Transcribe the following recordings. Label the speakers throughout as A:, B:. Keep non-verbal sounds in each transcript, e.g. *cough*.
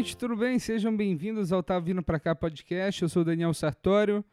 A: gente, tudo bem? Sejam bem-vindos ao Tá Vindo Pra Cá podcast. Eu sou o Daniel Sartório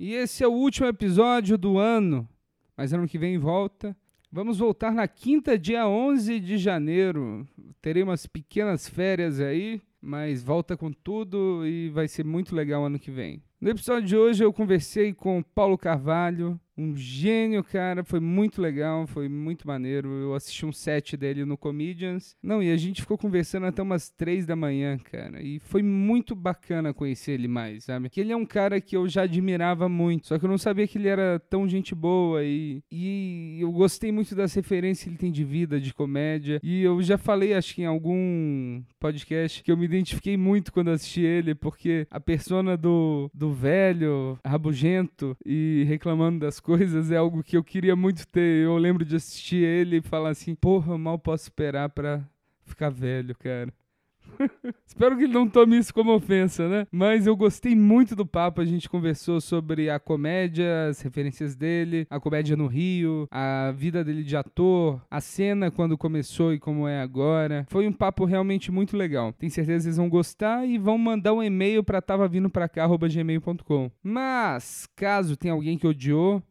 A: e esse é o último episódio do ano, mas ano que vem volta. Vamos voltar na quinta, dia 11 de janeiro. Terei umas pequenas férias aí, mas volta com tudo e vai ser muito legal ano que vem. No episódio de hoje eu conversei com Paulo Carvalho, um gênio, cara. Foi muito legal, foi muito maneiro. Eu assisti um set dele no Comedians. Não, e a gente ficou conversando até umas três da manhã, cara. E foi muito bacana conhecer ele mais, sabe? Que ele é um cara que eu já admirava muito, só que eu não sabia que ele era tão gente boa e, e eu gostei muito das referências que ele tem de vida, de comédia. E eu já falei, acho que em algum podcast, que eu me identifiquei muito quando assisti ele, porque a persona do, do velho, rabugento e reclamando das coisas é algo que eu queria muito ter. Eu lembro de assistir ele e falar assim: porra, eu mal posso esperar pra ficar velho, cara. *laughs* Espero que ele não tome isso como ofensa, né? Mas eu gostei muito do papo. A gente conversou sobre a comédia, as referências dele, a comédia no Rio, a vida dele de ator, a cena quando começou e como é agora. Foi um papo realmente muito legal. Tenho certeza que vocês vão gostar e vão mandar um e-mail para tava vindo pra cá, gmail.com. Mas, caso tenha alguém que odiou,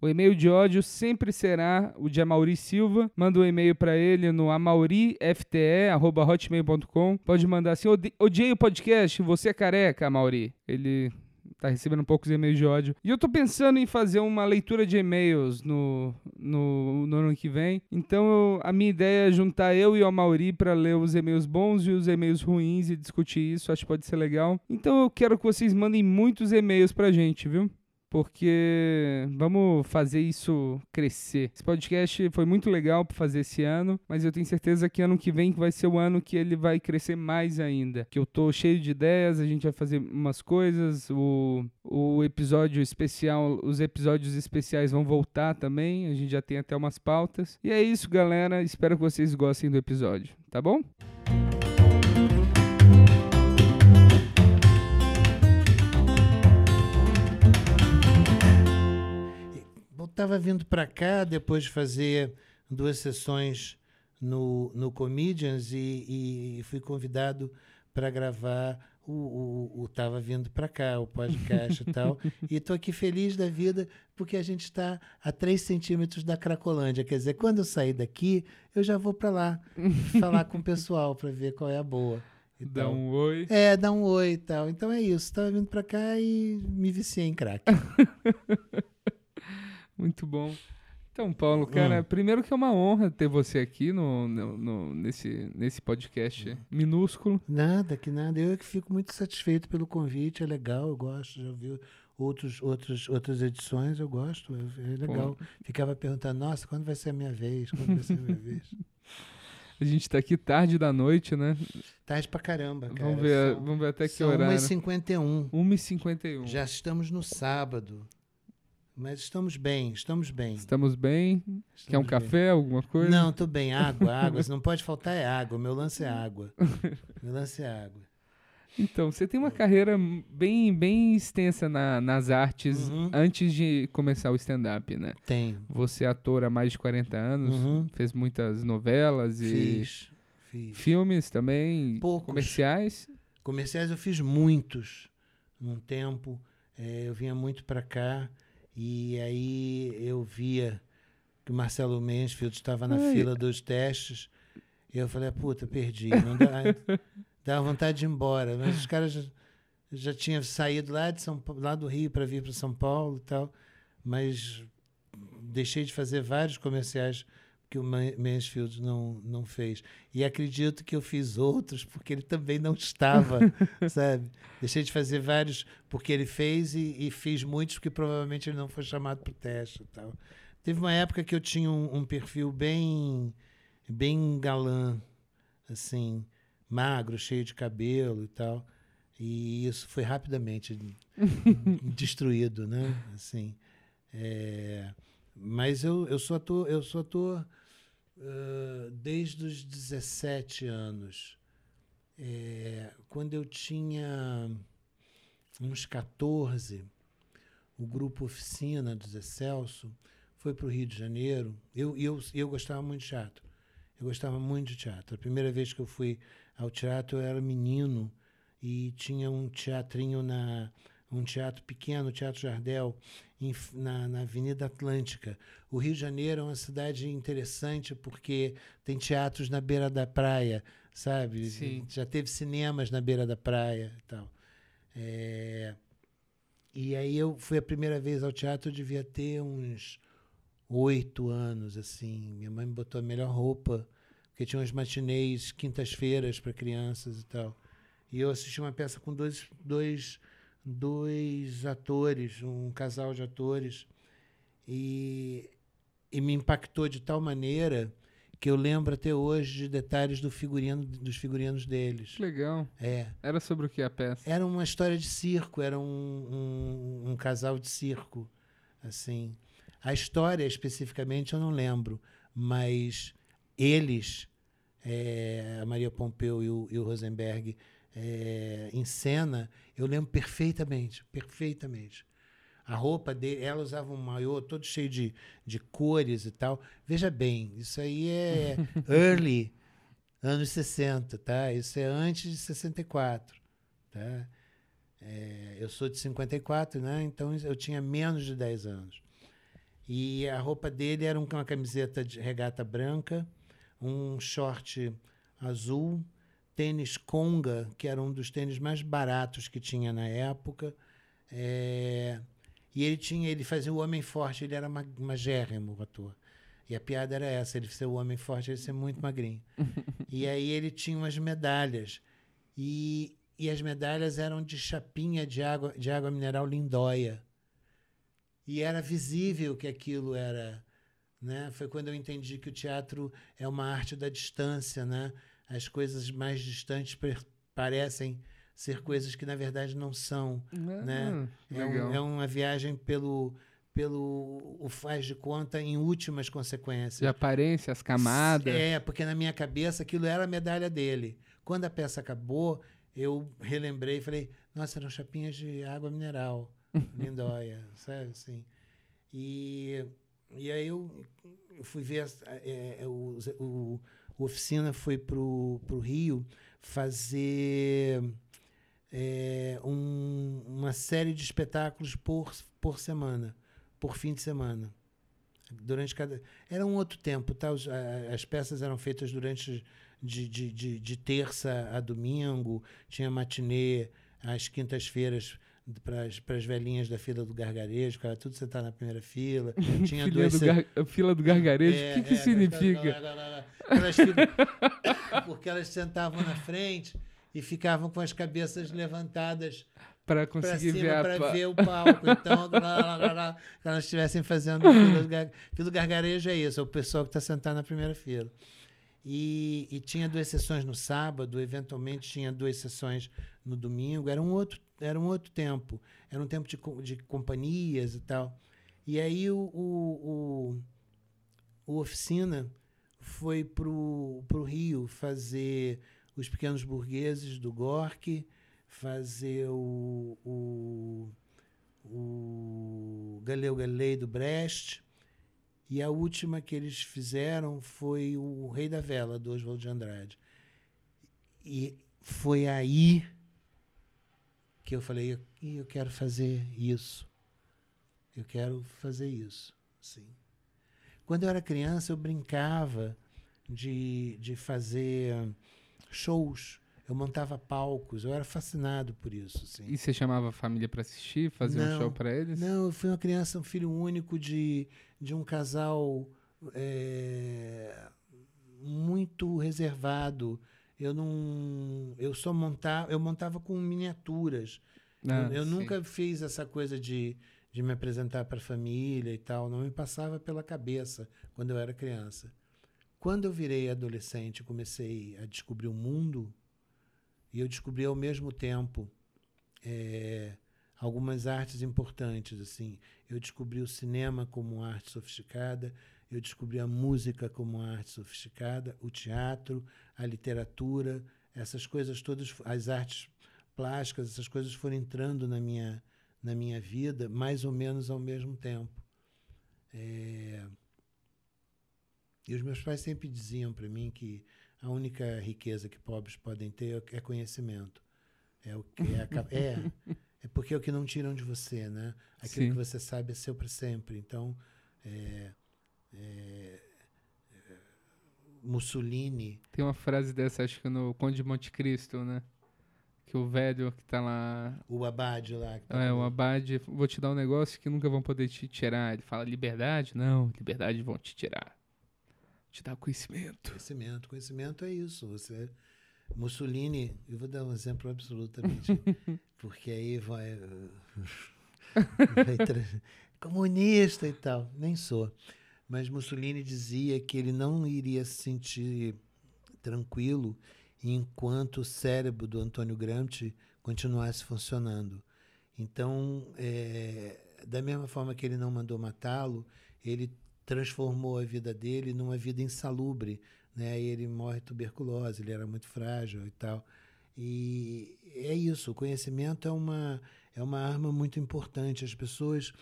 A: o e-mail de ódio sempre será o de Amauri Silva. Manda um e-mail para ele no amaurifte.hotmail.com. Pode mandar assim: odiei o podcast, você é careca, Amauri. Ele tá recebendo poucos e-mails de ódio. E eu tô pensando em fazer uma leitura de e-mails no, no, no ano que vem. Então eu, a minha ideia é juntar eu e o Amauri para ler os e-mails bons e os e-mails ruins e discutir isso. Acho que pode ser legal. Então eu quero que vocês mandem muitos e-mails pra gente, viu? Porque vamos fazer isso crescer. Esse podcast foi muito legal para fazer esse ano, mas eu tenho certeza que ano que vem vai ser o ano que ele vai crescer mais ainda. Que eu tô cheio de ideias, a gente vai fazer umas coisas, o, o episódio especial, os episódios especiais vão voltar também, a gente já tem até umas pautas. E é isso, galera. Espero que vocês gostem do episódio, tá bom?
B: Estava vindo para cá depois de fazer duas sessões no, no Comedians e, e fui convidado para gravar o, o, o Tava Vindo para cá, o podcast e *laughs* tal. E estou aqui feliz da vida porque a gente está a 3 centímetros da Cracolândia. Quer dizer, quando eu sair daqui, eu já vou para lá *laughs* falar com o pessoal para ver qual é a boa.
A: Dá um oi.
B: É, dá um oi e tal. Então é isso. Estava vindo para cá e me viciei em crack. *laughs*
A: Muito bom. Então, Paulo, cara, hum. primeiro que é uma honra ter você aqui no, no, no, nesse, nesse podcast minúsculo.
B: Nada, que nada. Eu é que fico muito satisfeito pelo convite, é legal, eu gosto, já vi outros, outros, outras edições, eu gosto, é, é legal. Pô. Ficava perguntando, nossa, quando vai ser a minha vez? Quando vai ser a minha vez? *laughs*
A: A gente tá aqui tarde da noite, né?
B: Tarde pra caramba, cara.
A: Vamos ver, são, vamos ver até que são horário.
B: 1h51.
A: 1h51.
B: Já estamos no sábado. Mas estamos bem, estamos bem.
A: Estamos bem. Estamos Quer um bem. café, alguma coisa?
B: Não, tô bem. Água, *laughs* água. não pode faltar é água. Meu lance é água. Meu lance é água.
A: Então, você tem uma carreira bem, bem extensa na, nas artes uhum. antes de começar o stand-up, né?
B: Tenho.
A: Você é ator há mais de 40 anos, uhum. fez muitas novelas e
B: fiz, fiz.
A: filmes também,
B: Poucos.
A: comerciais.
B: Comerciais eu fiz muitos. Num tempo, é, eu vinha muito para cá. E aí eu via que o Marcelo Mansfield estava na Ai. fila dos testes. E eu falei, puta, perdi. Não dá, *laughs* dá vontade de ir embora. Mas os caras já, já tinham saído lá, de São, lá do Rio para vir para São Paulo e tal. Mas deixei de fazer vários comerciais que o Mansfield não, não fez. E acredito que eu fiz outros porque ele também não estava, *laughs* sabe? Deixei de fazer vários porque ele fez e, e, fiz muitos porque provavelmente ele não foi chamado para o teste e tal. Teve uma época que eu tinha um, um, perfil bem, bem galã, assim, magro, cheio de cabelo e tal. E isso foi rapidamente *laughs* destruído, né? Assim, é, mas eu, eu sou ator, eu sou ator uh, desde os 17 anos. É, quando eu tinha uns 14, o grupo Oficina do Zé Celso foi para o Rio de Janeiro. Eu, eu, eu gostava muito de teatro. Eu gostava muito de teatro. A primeira vez que eu fui ao teatro, eu era menino e tinha um teatrinho na um teatro pequeno, o Teatro Jardel, em, na, na Avenida Atlântica. O Rio de Janeiro é uma cidade interessante porque tem teatros na beira da praia, sabe?
A: Sim.
B: Já teve cinemas na beira da praia e tal. É, e aí eu fui a primeira vez ao teatro, eu devia ter uns oito anos, assim. Minha mãe me botou a melhor roupa, porque tinha uns matinês, quintas-feiras para crianças e tal. E eu assisti uma peça com dois, dois, dois atores, um casal de atores, e, e me impactou de tal maneira que eu lembro até hoje de detalhes do figurino, dos figurinos deles.
A: Legal.
B: É.
A: Era sobre o que a peça?
B: Era uma história de circo, era um, um, um casal de circo, assim. A história especificamente eu não lembro, mas eles, é, a Maria Pompeu e o, e o Rosenberg, é, em cena, eu lembro perfeitamente, perfeitamente. A roupa dele, ela usava um maiô todo cheio de, de cores e tal. Veja bem, isso aí é *laughs* early, anos 60, tá? Isso é antes de 64, tá? É, eu sou de 54, né? Então eu tinha menos de 10 anos. E a roupa dele era uma camiseta de regata branca, um short azul, tênis Conga, que era um dos tênis mais baratos que tinha na época. É, e ele tinha, ele fazia o homem forte, ele era magérrimo, o ator. E a piada era essa, ele ser o homem forte, ele ser muito magrinho. *laughs* e aí ele tinha umas medalhas. E, e as medalhas eram de chapinha de água, de água mineral lindóia. E era visível que aquilo era. Né? Foi quando eu entendi que o teatro é uma arte da distância. Né? As coisas mais distantes parecem ser coisas que na verdade não são.
A: Ah,
B: né? É, um, é, uma viagem pelo, pelo o faz de conta em últimas consequências.
A: De aparência, as camadas.
B: É, porque na minha cabeça aquilo era a medalha dele. Quando a peça acabou, eu relembrei e falei, nossa, eram chapinhas de água mineral. *laughs* Lindóia, sabe assim. E, e aí eu, fui ver, é, o, o Oficina foi para o Rio fazer é, um, uma série de espetáculos por, por semana, por fim de semana. Durante cada. Era um outro tempo, tá? As, as peças eram feitas durante de, de, de, de terça a domingo, tinha matinê às quintas-feiras para as velhinhas da fila do gargarejo, cara, tudo você tá na primeira fila. *laughs* Tinha
A: dois. Do gar... Fila do gargarejo, o é, que, que é, significa?
B: Aquelas, *laughs* porque elas sentavam na frente e ficavam com as cabeças levantadas
A: para conseguir
B: cima,
A: ver, a...
B: pra ver o palco. Então, lá, lá, lá, lá, quando elas estivessem fazendo fila do, gar... fila do gargarejo, é isso, é o pessoal que está sentado na primeira fila. E, e, tinha duas sessões no sábado, eventualmente tinha duas sessões no domingo. Era um outro, era um outro tempo. Era um tempo de, de companhias e tal. E aí o, o, o, o Oficina foi para o Rio fazer os Pequenos Burgueses do Gorky, fazer o, o, o Galileu Galilei do Brecht. E a última que eles fizeram foi o Rei da Vela, do Oswald de Andrade. E foi aí que eu falei, eu, eu quero fazer isso. Eu quero fazer isso. Sim. Quando eu era criança, eu brincava de, de fazer shows. Eu montava palcos, eu era fascinado por isso. Assim.
A: E você chamava a família para assistir, fazer não, um show para eles?
B: Não, eu fui uma criança, um filho único de, de um casal é, muito reservado. Eu não, eu só montava, eu montava com miniaturas. Ah, eu, eu nunca fiz essa coisa de, de me apresentar para a família e tal. Não me passava pela cabeça quando eu era criança. Quando eu virei adolescente, comecei a descobrir o mundo, e eu descobri ao mesmo tempo é, algumas artes importantes. assim. Eu descobri o cinema como uma arte sofisticada, eu descobri a música como uma arte sofisticada, o teatro, a literatura, essas coisas todas, as artes plásticas, essas coisas foram entrando na minha, na minha vida mais ou menos ao mesmo tempo. É, e os meus pais sempre diziam para mim que a única riqueza que pobres podem ter é conhecimento. É o que é, a, é, é porque é o que não tiram de você, né? Aquilo Sim. que você sabe é seu para sempre. Então, é, é, Mussolini.
A: Tem uma frase dessa, acho que no Conde de Monte Cristo, né? Que o velho que tá lá.
B: O Abade lá.
A: Tá é, o Abade, vou te dar um negócio que nunca vão poder te tirar. Ele fala liberdade? Não, liberdade vão te tirar. Te dar conhecimento.
B: Conhecimento. Conhecimento é isso. Você. Mussolini, eu vou dar um exemplo absolutamente. *laughs* porque aí vai. *laughs* vai comunista e tal. Nem sou. Mas Mussolini dizia que ele não iria se sentir tranquilo enquanto o cérebro do Antônio Gramsci continuasse funcionando. Então, é, da mesma forma que ele não mandou matá-lo, ele transformou a vida dele numa vida insalubre. Né? Ele morre tuberculose, ele era muito frágil e tal. E é isso, o conhecimento é uma, é uma arma muito importante. As pessoas,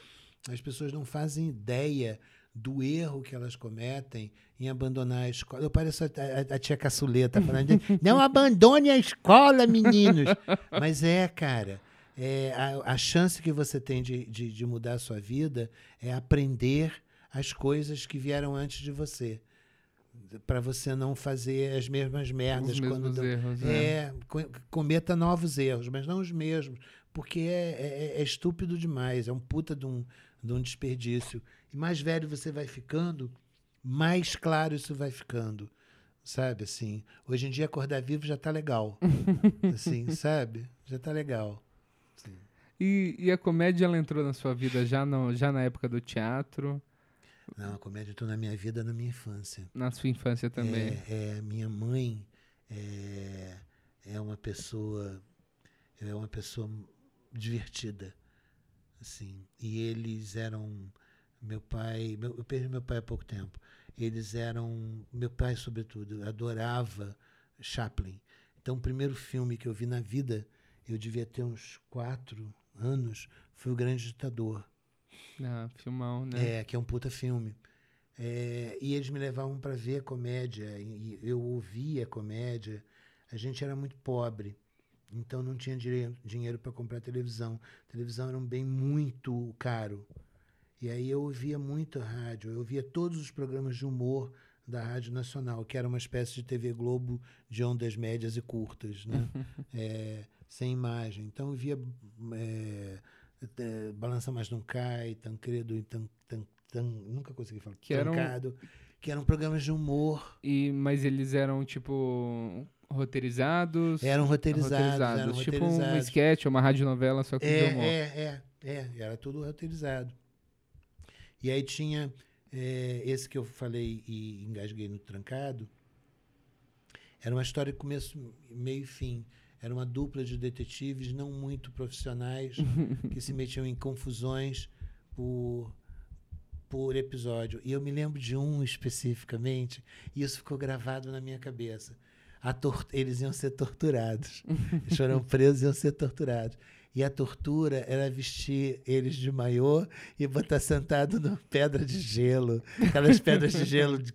B: as pessoas não fazem ideia do erro que elas cometem em abandonar a escola. Eu pareço a, a, a tia Caçuleta falando, *laughs* não abandone a escola, meninos. Mas é, cara, é, a, a chance que você tem de, de, de mudar a sua vida é aprender as coisas que vieram antes de você para você não fazer as mesmas merdas
A: os
B: quando
A: erros,
B: é, é, cometa novos erros, mas não os mesmos, porque é, é, é, estúpido demais, é um puta de um, de um desperdício. E mais velho você vai ficando, mais claro isso vai ficando. Sabe, assim, hoje em dia acordar vivo já está legal. *laughs* assim, sabe? Já está legal.
A: E, e, a comédia ela entrou na sua vida já, no, já na época do teatro?
B: Não, a comédia entrou na minha vida na minha infância.
A: Na sua infância também?
B: É, é minha mãe é, é uma pessoa é uma pessoa divertida assim. E eles eram meu pai, meu, eu perdi meu pai há pouco tempo. Eles eram meu pai sobretudo adorava Chaplin. Então o primeiro filme que eu vi na vida, eu devia ter uns quatro anos, foi o Grande Ditador.
A: Ah, filmão, né?
B: É, que é um puta filme. É, e eles me levavam para ver comédia, e eu ouvia comédia. A gente era muito pobre. Então não tinha dinheiro para comprar televisão. A televisão era um bem muito caro. E aí eu ouvia muito a rádio, eu ouvia todos os programas de humor da Rádio Nacional, que era uma espécie de TV Globo de ondas médias e curtas, né? *laughs* é, sem imagem. Então eu via é, é, Balança Mais Não Cai, Tancredo e tan, tan, tan, nunca consegui falar,
A: que Tancado,
B: eram... que eram programas de humor.
A: E, mas eles eram, tipo, roteirizados.
B: Eram roteirizados. roteirizados. Eram
A: tipo roteirizados. um sketch, uma radionovela, só que
B: é,
A: de humor.
B: É, é, é. Era tudo roteirizado. E aí tinha é, esse que eu falei e engasguei no trancado. Era uma história de começo, meio e fim. Era uma dupla de detetives não muito profissionais *laughs* que se metiam em confusões por por episódio. E eu me lembro de um especificamente, e isso ficou gravado na minha cabeça eles iam ser torturados. Eles foram presos e iam ser torturados. E a tortura era vestir eles de maiô e botar sentado numa *laughs* pedra de gelo. Aquelas pedras de gelo, de,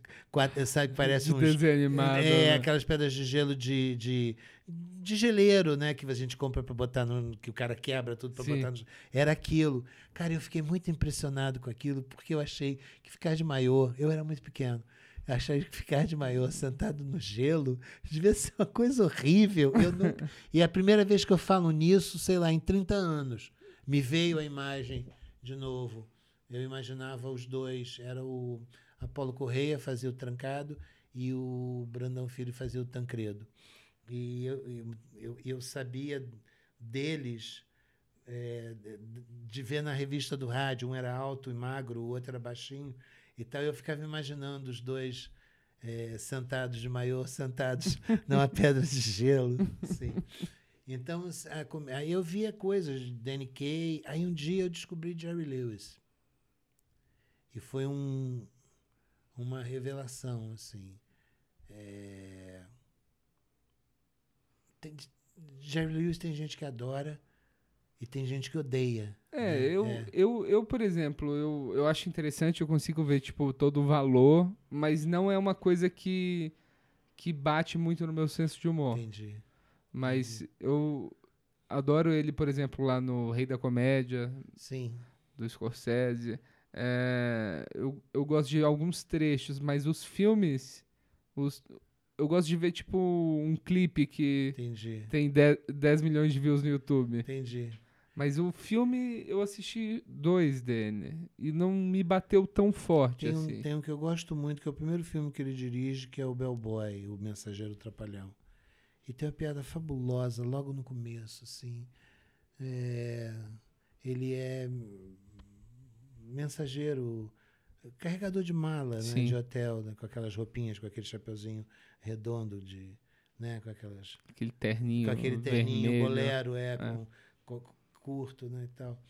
B: sabe, que parece um.
A: Desenho animado.
B: É, né? aquelas pedras de gelo de, de, de geleiro, né? Que a gente compra para botar no. que o cara quebra tudo para botar no. Era aquilo. Cara, eu fiquei muito impressionado com aquilo, porque eu achei que ficar de maiô, eu era muito pequeno achar que ficar de maiô sentado no gelo devia ser uma coisa horrível. Nunca... *laughs* e a primeira vez que eu falo nisso, sei lá, em 30 anos, me veio a imagem de novo. Eu imaginava os dois, era o Apolo Correia fazia o trancado e o Brandão Filho fazia o Tancredo. E eu, eu, eu sabia deles é, de ver na revista do rádio, um era alto e magro, o outro era baixinho. Então eu ficava imaginando os dois é, sentados de maior, sentados *laughs* numa pedra de gelo. Assim. Então, aí eu via coisas de Danny Kaye. Aí um dia eu descobri Jerry Lewis. E foi um, uma revelação, assim. É... Tem, Jerry Lewis tem gente que adora e tem gente que odeia.
A: É, né? eu, é. Eu, eu, por exemplo, eu, eu acho interessante, eu consigo ver, tipo, todo o valor, mas não é uma coisa que, que bate muito no meu senso de humor.
B: Entendi.
A: Mas eu adoro ele, por exemplo, lá no Rei da Comédia,
B: Sim.
A: do Scorsese. É, eu, eu gosto de alguns trechos, mas os filmes. Os, eu gosto de ver, tipo, um clipe que
B: Entendi.
A: tem 10, 10 milhões de views no YouTube.
B: Entendi.
A: Mas o filme eu assisti dois dele. E não me bateu tão forte
B: Tem um,
A: assim.
B: tem um que eu gosto muito, que é o primeiro filme que ele dirige, que é o Bellboy, o Mensageiro Trapalhão. E tem uma piada fabulosa logo no começo, assim. É, ele é mensageiro, carregador de mala, né, de hotel, né, com aquelas roupinhas, com aquele chapeuzinho redondo de, né, com aquelas
A: Aquele terninho.
B: com aquele terninho
A: vermelho.
B: bolero, é, com, com- curto, né, e tal.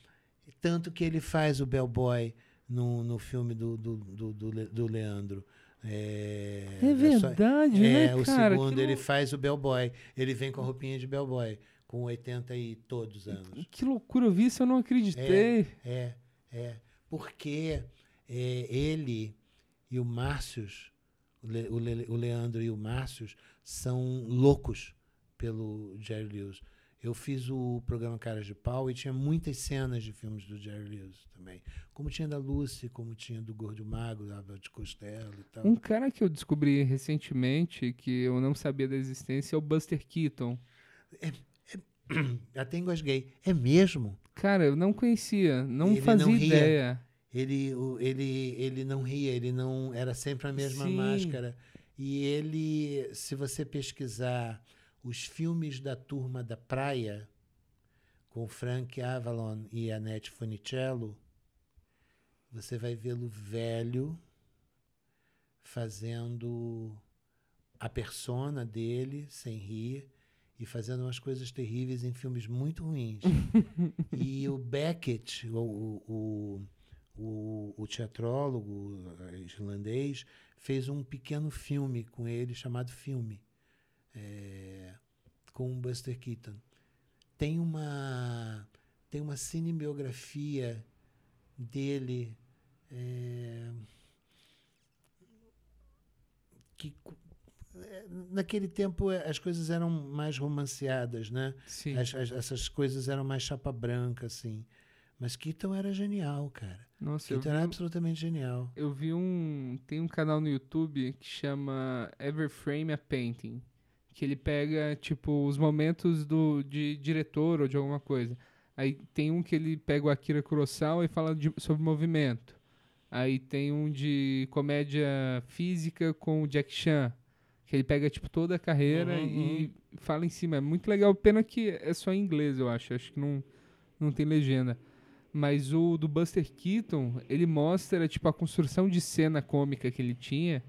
B: E tanto que ele faz o bellboy no, no filme do, do, do, do Le- do Leandro. É,
A: É verdade,
B: é,
A: né,
B: o
A: cara?
B: segundo
A: que,
B: ele faz o bellboy. Ele vem com a roupinha de bellboy, com 80 e todos anos.
A: que loucura, eu vi isso, eu não acreditei.
B: É, é. Porque é, ele e o Márcios, o, Le- o Le- o Leandro e o Márcios, são loucos pelo Jerry Lewis. Eu fiz o programa Caras de Pau e tinha muitas cenas de filmes do Jerry Lewis também. Como tinha da Lucy, como tinha do Gordo Magro, da Abel de Costello e tal.
A: Um cara que eu descobri recentemente, que eu não sabia da existência, é o Buster Keaton. *clears throat*
B: Até engasguei. É mesmo?
A: Cara, eu não conhecia, não
B: Ele
A: fazia
B: não
A: ideia.
B: Ele, ele, ele não ria, ele não era sempre a mesma
A: Sim.
B: máscara. E ele, se você pesquisar os filmes da turma da praia, com Frank Avalon e Annette Funicello, você vai vê-lo velho fazendo a persona dele sem rir e fazendo umas coisas terríveis em filmes muito ruins. *laughs* e o Beckett, o, o, o, o, teatrólogo eh, islandês, fez um pequeno filme com ele chamado Filme, eh, com o Buster Keaton. Tem uma, tem uma cinebiografia dele eh, que eh, naquele tempo eh, as coisas eram mais romanceadas, né?
A: Sim.
B: As- as- essas coisas eram mais chapa branca, assim. Mas Keaton era genial, cara.
A: Nossa,
B: Keaton
A: vi,
B: era absolutamente genial.
A: eu vi um. Tem um canal no YouTube que chama Every Frame a Painting. Que ele pega, tipo, os momentos do, de diretor ou de alguma coisa. Aí tem um que ele pega o Akira Kurosawa e fala de- sobre movimento. Aí tem um de comédia física com o Jack Chan. Que ele pega, tipo, toda a carreira
B: Uhum,
A: e fala em cima. É muito legal. Pena que é só em inglês, eu acho. Acho que não, não tem legenda. Mas o do Buster Keaton, ele mostra, tipo, a construção de cena cômica que ele tinha.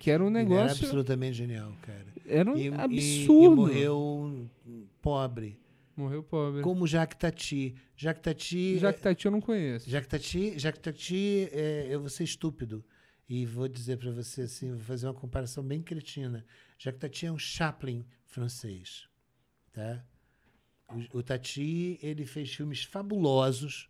A: Que era um
B: Ele era
A: negócio.
B: absolutamente genial, cara.
A: Era um
B: E, e-
A: absurdo.
B: E, morreu pobre.
A: Morreu pobre.
B: Como Jacques Tati. Jacques Tati...
A: Jacques Tati eu não conheço.
B: Jacques Tati, Jacques Tati é, eu vou ser estúpido. E vou dizer para você assim, vou fazer uma comparação bem cretina. Jacques Tati é um Chaplin francês, tá? O, o Tati, ele fez filmes fabulosos,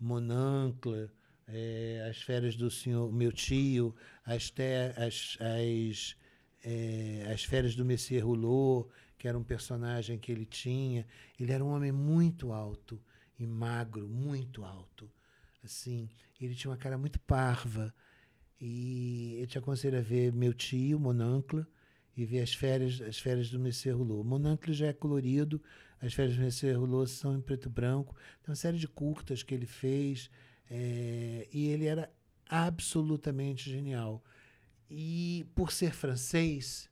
B: Monancle, é, As Férias do Senhor, Meu Tio, As, te, as, as, é, as Férias do Messias Rouleau, que era um personagem que ele tinha. Ele era um homem muito alto e magro, muito alto. Assim, ele tinha uma cara muito parva. E eu te aconselho a ver Meu Tio, Monancle, e ver as férias, as férias do Messias Rouleau. Monancle já é colorido, as férias do Messias Rouleau são em preto e branco. Tem uma série de curtas que ele fez, é, e ele era absolutamente genial. E por ser francês,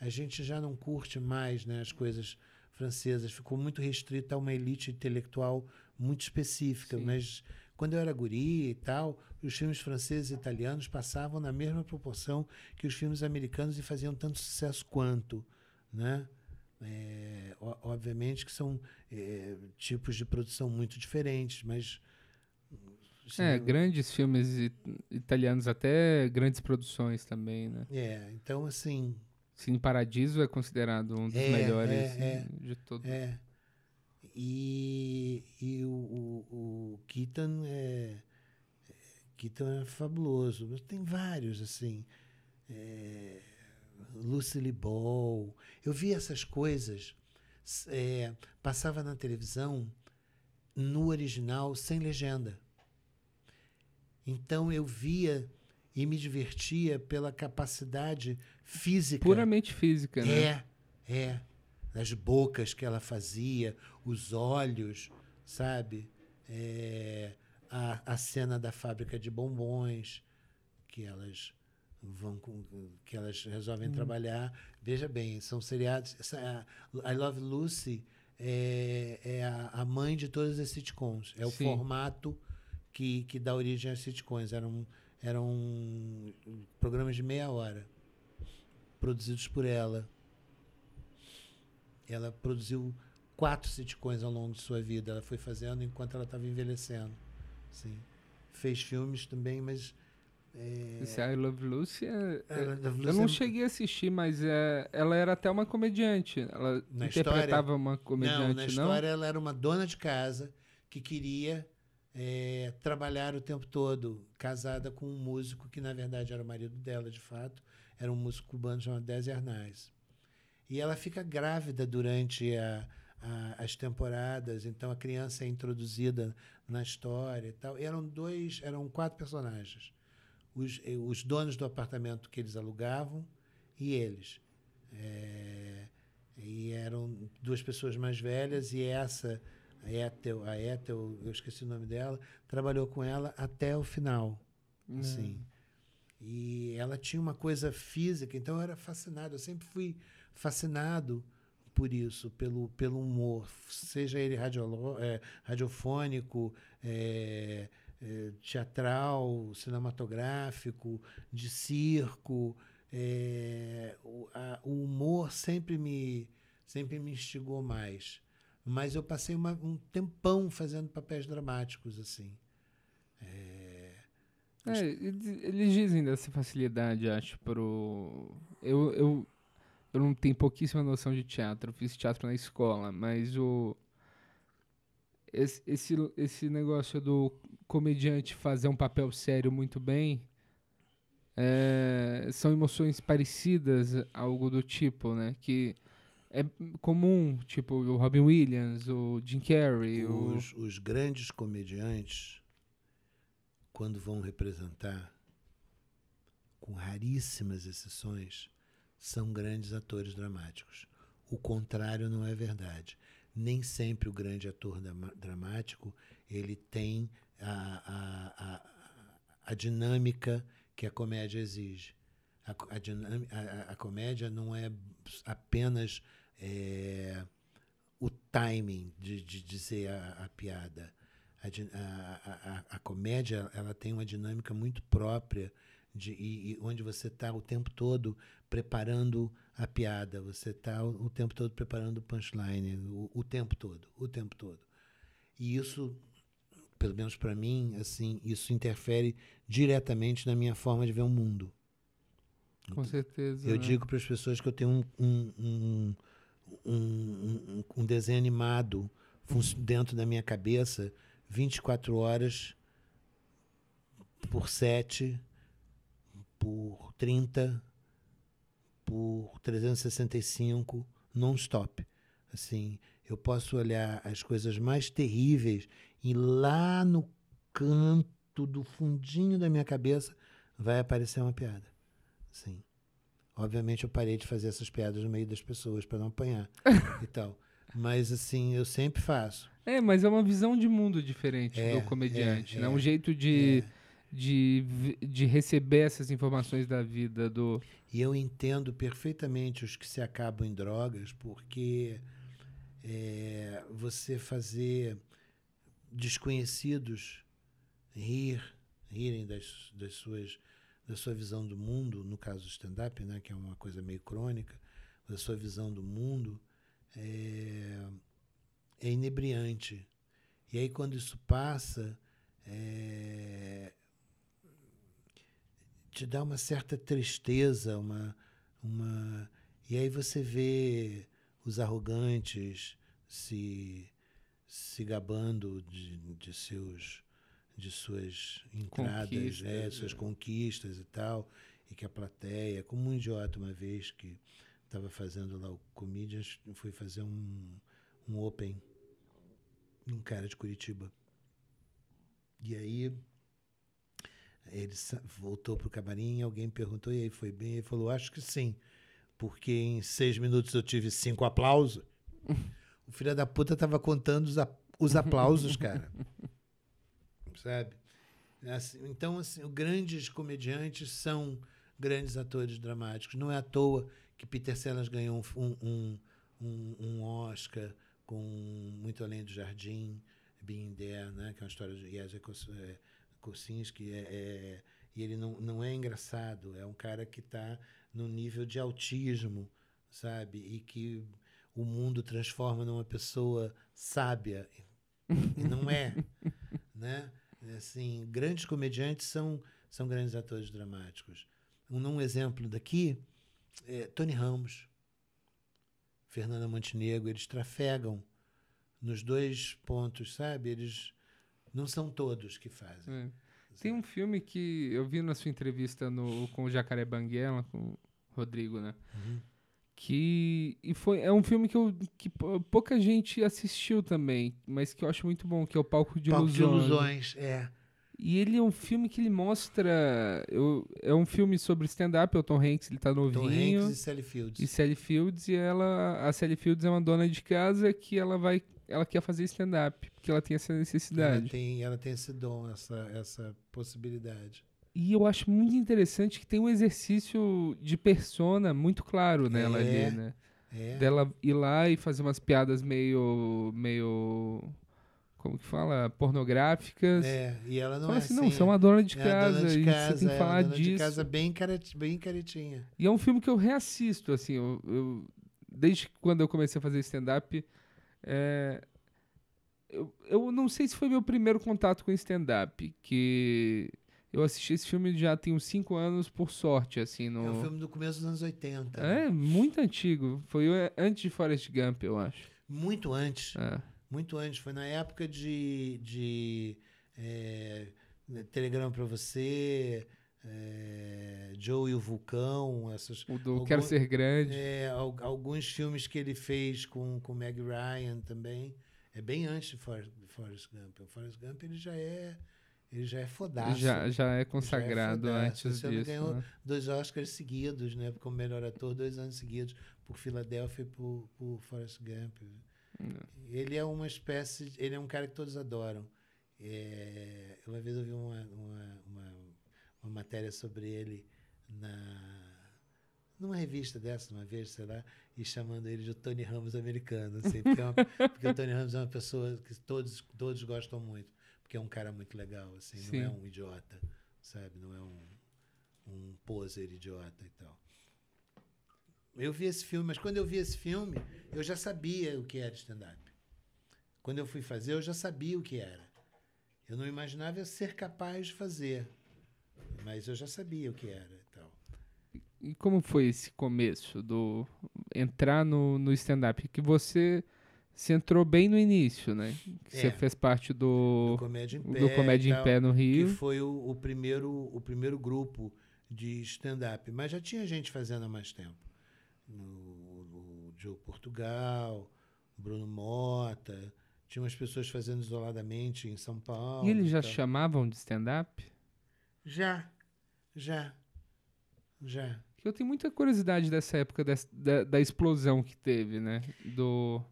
B: a gente já não curte mais né, as coisas francesas. Ficou muito restrito a uma elite intelectual muito específica.
A: Sim.
B: Mas quando eu era guri e tal, os filmes franceses e italianos passavam na mesma proporção que os filmes americanos e faziam tanto sucesso quanto, né? É, obviamente que são é, tipos de produção muito diferentes, mas
A: É, grandes filmes italianos, até grandes produções também, né?
B: é, então assim,
A: Cine Paradiso é considerado um dos
B: É,
A: melhores
B: é, é.
A: de todos.
B: É. E, e o, o, o Keaton é, Keaton é fabuloso. Tem vários, assim. É, Lucille Ball. Eu via essas coisas, é, passava na televisão no original sem legenda. Então eu via e me divertia pela capacidade física.
A: Puramente física, né?
B: É, é. As bocas que ela fazia, os olhos, sabe? É, a, a cena da fábrica de bombons, que elas vão com, que elas resolvem hum. trabalhar. Veja bem, são seriados. Essa, I Love Lucy é, é a, a, mãe de todas as sitcoms. É o Sim. formato que, que dá origem às sitcoms. Eram, eram programas de meia hora, produzidos por ela. Ela produziu quatro sitcoms ao longo de sua vida. Ela foi fazendo enquanto ela estava envelhecendo. Sim. Fez filmes também, mas
A: é... Esse I Love Lucy, é, é, Love eu não é... cheguei a assistir, mas é, ela era até uma comediante. Ela na interpretava história, uma comediante, não?
B: Na história, ela era uma dona de casa que queria é, trabalhar o tempo todo, casada com um músico que, na verdade, era o marido dela, de fato. Era um músico cubano chamado Desi Arnaz. E ela fica grávida durante a, a, as temporadas, então a criança é introduzida na história e tal. E eram dois, eram quatro personagens os, eh, os donos do apartamento que eles alugavam e eles. É, e eram duas pessoas mais velhas e essa, a Ethel, a Ethel, eu esqueci o nome dela, trabalhou com ela até o final. Hum. Assim. E ela tinha uma coisa física, então eu era fascinado. Eu sempre fui fascinado por isso, pelo, pelo humor, seja ele é, radiofônico, é, é, teatral, cinematográfico, de circo. É, o, a, o, humor sempre me, sempre me instigou mais. Mas eu passei uma, um tempão fazendo papéis dramáticos, assim.
A: É, é, eles dizem dessa facilidade, acho, pro... Eu, eu, eu não tenho pouquíssima noção de teatro, eu fiz teatro na escola, mas o... Esse, esse, esse negócio do comediante fazer um papel sério muito bem, é, são emoções parecidas, algo do tipo, né? Que é comum, tipo o Robin Williams, o Jim Carrey.
B: Os, o... os grandes comediantes, quando vão representar, com raríssimas exceções, são grandes atores dramáticos. O contrário não é verdade. Nem sempre o grande ator dramático ele tem a, a, a, a dinâmica que a comédia exige. A, a, a comédia não é apenas é, o timing de, de dizer a, piada. A, comédia ela tem uma dinâmica muito própria de, e, e onde você está o tempo todo preparando a piada, você está o, o, tempo todo preparando o punchline, o, o tempo todo, o tempo todo. E isso pelo menos para mim, assim, isso interfere diretamente na minha forma de ver o mundo.
A: Com certeza.
B: Eu né? digo para as pessoas que eu tenho um, um, um, um, desenho animado dentro da minha cabeça 24 horas por 7, por 30, por 365, non-stop. Assim, eu posso olhar as coisas mais terríveis e lá no canto do fundinho da minha cabeça vai aparecer uma piada. Sim. Obviamente eu parei de fazer essas piadas no meio das pessoas para não apanhar *laughs* e tal. Mas assim, eu sempre faço.
A: É, mas é uma visão de mundo diferente é, do comediante, é, né? Um jeito de, é. de, de receber essas informações da vida do
B: E eu entendo perfeitamente os que se acabam em drogas, porque é, você fazer desconhecidos rir, rirem das, das suas, da sua visão do mundo, no caso do stand-up, né, que é uma coisa meio crônica, da sua visão do mundo, é, é inebriante. E aí, quando isso passa, é, te dá uma certa tristeza, uma, uma. E aí você vê os arrogantes se se gabando de, de seus de suas entradas, conquistas, é, suas é. conquistas e tal, e que a plateia, como um idiota uma vez que estava fazendo lá o Comedians, fui fazer um, um open um cara de Curitiba. E aí ele voltou pro camarim, alguém perguntou, e aí foi bem? Ele falou, acho que sim, porque em seis minutos eu tive cinco aplausos. *laughs* o filho da puta tava contando os, os aplausos, cara. *laughs* Sabe? Assim, então, assim, grandes comediantes são grandes atores dramáticos. Não é à toa que Peter Sellers ganhou um, um, um, um Oscar com Muito Além do Jardim, Being There, né? que é uma história de Jerzy Kosinski. É, é, e ele não, não é engraçado, é um cara que está no nível de autismo, sabe? E que o mundo transforma numa pessoa sábia. E não é, *laughs* né? Assim, grandes comediantes são, são grandes atores dramáticos. Um, um exemplo daqui é Tony Ramos, Fernanda Montenegro, eles trafegam nos dois pontos, sabe? Eles não são todos que fazem. É.
A: Tem um filme que eu vi na sua entrevista no, com o Jacaré Banguela, com o Rodrigo, né? Uhum. Que e foi, é um filme que, eu, que pouca gente assistiu também, mas que eu acho muito bom, que é o Palco de Palco Ilusões.
B: de Ilusões, é.
A: E ele é um filme que ele mostra. Eu, é um filme sobre stand-up, é o Tom Hanks, ele tá novinho. Tom
B: Hanks e Sally Fields.
A: E Sally Fields, e ela. A Sally Fields é uma dona de casa que ela vai. Ela quer fazer stand-up, porque ela tem essa necessidade.
B: Ela tem, ela tem esse dom, essa, essa possibilidade.
A: E eu acho muito interessante que tem um exercício de persona muito claro nela é, ali, né? É. Dela ir lá e fazer umas piadas meio. meio como que fala, pornográficas.
B: É, e ela não fala é
A: assim,
B: assim,
A: não, você é uma dona de
B: é
A: casa,
B: dona de casa,
A: e você tem que
B: é
A: falar
B: dona
A: disso.
B: de casa bem, caret, bem caretinha.
A: E é um filme que eu reassisto, assim, eu, eu desde quando eu comecei a fazer stand-up, é, eu, eu não sei se foi meu primeiro contato com stand-up, que eu assisti esse filme já tem uns 5 anos, por sorte, assim. No...
B: É um filme do começo dos anos 80.
A: É,
B: né?
A: muito antigo. Foi antes de Forrest Gump, eu acho.
B: Muito antes. É muito antes, foi na época de, de é, Telegrama para você, é, Joe e o Vulcão, essas.
A: O do algum, Quero Ser Grande.
B: É, alguns filmes que ele fez com, com Meg Ryan também. É bem antes de Forrest, Forrest Gump. O Forrest Gump ele já é. Ele já é fodaço.
A: Já, já é consagrado já é antes Você disso. ganhou
B: né? dois Oscars seguidos, né? Como melhor ator, dois anos seguidos, por Filadélfia e por, por Forrest Gump. Ele é uma espécie, ele é um cara que todos adoram. É, uma vez eu vi uma, uma, uma, uma, matéria sobre ele na numa revista dessa, uma vez, sei lá, e chamando ele de Tony Ramos americano, assim, porque, é uma, *laughs* porque o Tony Ramos é uma pessoa que todos, todos gostam muito, porque é um cara muito legal, assim, Sim. não é um idiota, sabe? Não é um, um poser idiota e tal. Eu vi esse filme, mas quando eu vi esse filme, eu já sabia o que era stand-up. Quando eu fui fazer, eu já sabia o que era. Eu não imaginava ser capaz de fazer, mas eu já sabia o que era. Então.
A: E como foi esse começo do entrar no, no stand-up? Que você se entrou bem no início, né? É, você fez parte do,
B: do Comédia em Pé,
A: do Comédia em Pé no Rio.
B: Que foi o, o, primeiro, o primeiro grupo de stand-up. Mas já tinha gente fazendo há mais tempo no, no Joe Portugal, Bruno Mota, tinha umas pessoas fazendo isoladamente em São Paulo.
A: E eles já chamavam de stand-up?
B: Já, já, já.
A: Eu tenho muita curiosidade dessa época, da, da explosão que teve, né? Do,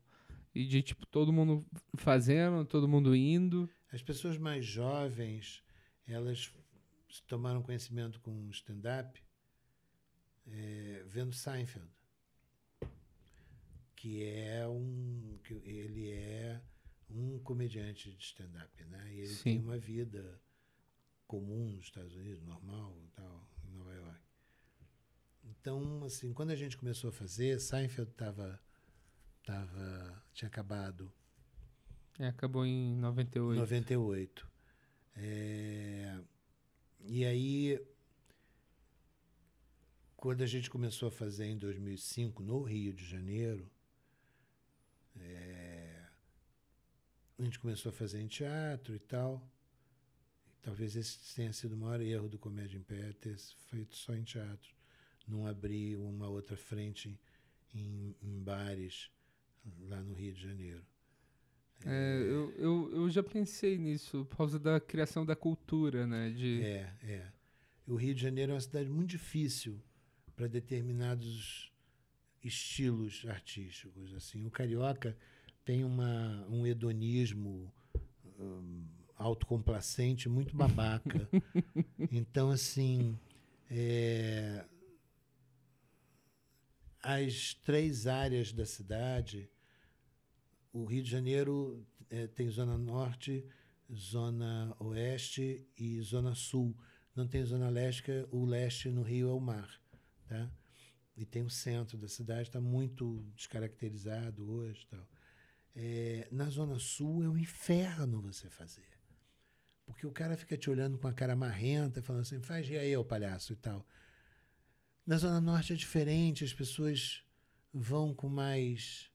A: e de, tipo, todo mundo fazendo, todo mundo indo.
B: As pessoas mais jovens, elas tomaram conhecimento com stand-up é, vendo Seinfeld que é um que ele é um comediante de stand-up, né? E ele Sim. tem uma vida comum nos Estados Unidos, normal, tal, em Nova York. Então, assim, quando a gente começou a fazer, Seinfeld tava, tava tinha acabado.
A: É, acabou em 98.
B: 98. É, e aí, quando a gente começou a fazer em 2005, no Rio de Janeiro, é, a gente começou a fazer em teatro e tal. talvez esse tenha sido o maior erro do Comédia em Pé, ter feito só em teatro, não abrir uma outra frente em, em bares lá no Rio de Janeiro.
A: É, eu, eu, eu já pensei nisso, por causa da criação da cultura, né? De...
B: É, é. O Rio de Janeiro é uma cidade muito difícil para determinados estilos artísticos. Assim, o carioca tem uma, um hedonismo um, autocomplacente muito babaca. *laughs* então, assim, é, as três áreas da cidade, o Rio de Janeiro é, tem zona norte, zona oeste e zona sul. Não tem zona leste, o leste no Rio é o mar. Tá? E tem o centro da cidade, está muito descaracterizado hoje. Tal. É, na zona sul é um inferno você fazer. Porque o cara fica te olhando com a cara marrenta, falando assim, faz rir aí, ô palhaço e tal. Na Zona Norte é diferente, as pessoas vão com mais.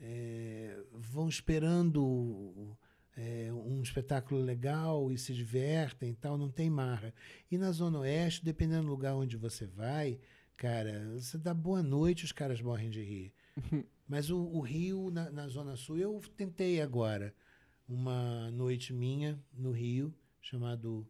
B: É, vão esperando é, um espetáculo legal e se divertem e tal, não tem marra. E na Zona Oeste, dependendo do lugar onde você vai, cara, você dá boa noite, os caras morrem de rir. *laughs* Mas o, o Rio, na, na, Zona Sul, eu tentei agora uma noite minha no Rio, chamado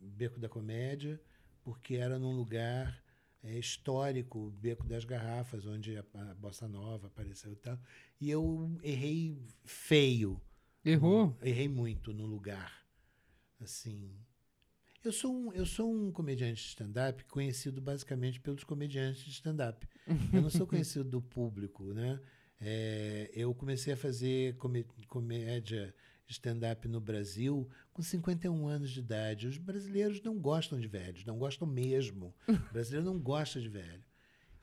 B: Beco da Comédia, porque era num lugar é, histórico, Beco das Garrafas, onde a, a Bossa Nova apareceu e tal. E eu errei feio.
A: Errou?
B: Errei muito no lugar. Assim. Eu sou um, eu sou um comediante de stand-up conhecido basicamente pelos comediantes de stand-up. Eu não sou *laughs* conhecido do público, né? É, eu comecei a fazer comédia stand-up no Brasil com 51 anos de idade. Os brasileiros não gostam de velhos, não gostam mesmo. *laughs* O brasileiro não gosta de velho.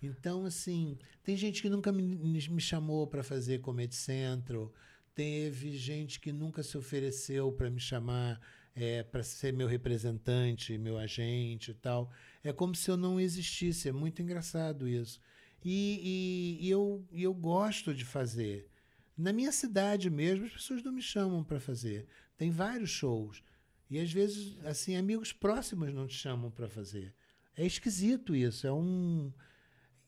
B: Então, assim, tem gente que nunca me, me chamou para fazer Comedy Central, teve gente que nunca se ofereceu para me chamar é, para ser meu representante, meu agente e tal. É como se eu não existisse. É muito engraçado isso. E, e, e eu, e eu gosto de fazer. Na minha cidade mesmo, as pessoas não me chamam para fazer. Tem vários shows. E às vezes, assim, amigos próximos não te chamam para fazer. É esquisito isso. É um.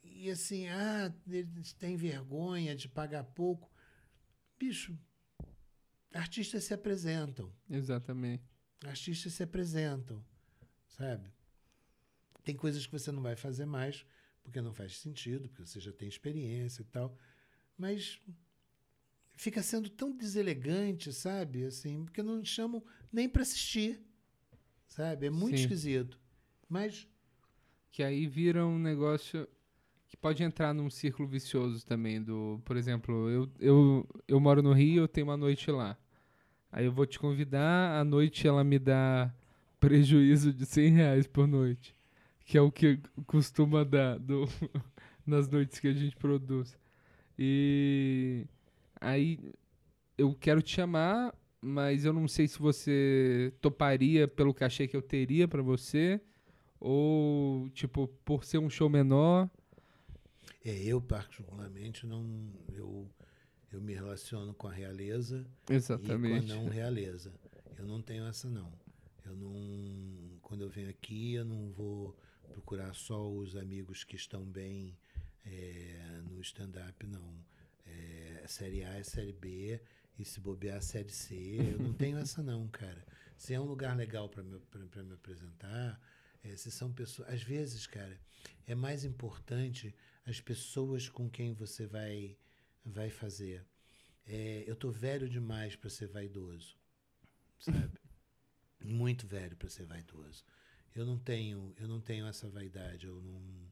B: E assim, ah, eles têm vergonha de pagar pouco. Bicho, artistas se apresentam.
A: Exatamente.
B: Artistas se apresentam, sabe? Tem coisas que você não vai fazer mais, porque não faz sentido, porque você já tem experiência e tal. Mas fica sendo tão deselegante, sabe? Assim, porque não chamam nem para assistir, sabe? É muito Sim. esquisito. Mas
A: que aí vira um negócio que pode entrar num círculo vicioso também do, por exemplo, eu, eu, eu moro no Rio, eu tenho uma noite lá. Aí eu vou te convidar, a noite ela me dá prejuízo de 100 reais por noite, que é o que costuma dar do, *laughs* nas noites que a gente produz. E Aí eu quero te chamar, mas eu não sei se você toparia pelo cachê que eu teria para você ou tipo por ser um show menor.
B: É, eu particularmente não eu eu me relaciono com a realeza
A: Exatamente.
B: e com a não realeza. Eu não tenho essa não. Eu não quando eu venho aqui eu não vou procurar só os amigos que estão bem é, no stand-up não é, série A é série B, e se bobear série C. Eu não tenho essa não, cara. Se é um lugar legal para me, me apresentar, é, se são pessoas. Às vezes, cara, é mais importante as pessoas com quem você vai, vai fazer. É, eu tô velho demais para ser vaidoso, sabe? *laughs* Muito velho para ser vaidoso. Eu não tenho, eu não tenho essa vaidade. Eu não,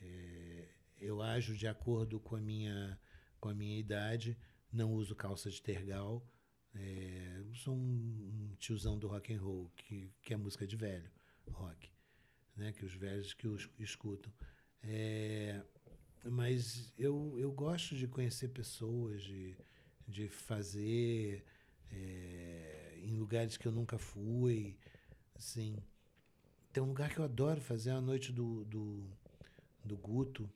B: é, eu ajo de acordo com a minha com a minha idade, não uso calça de tergal. É, sou um, um, tiozão do rock and roll, que, que é música de velho, rock, né? Que os velhos que os escutam. É, mas eu, eu gosto de conhecer pessoas, de, de fazer é, em lugares que eu nunca fui, assim. Tem um lugar que eu adoro fazer, a noite do, do, do Guto,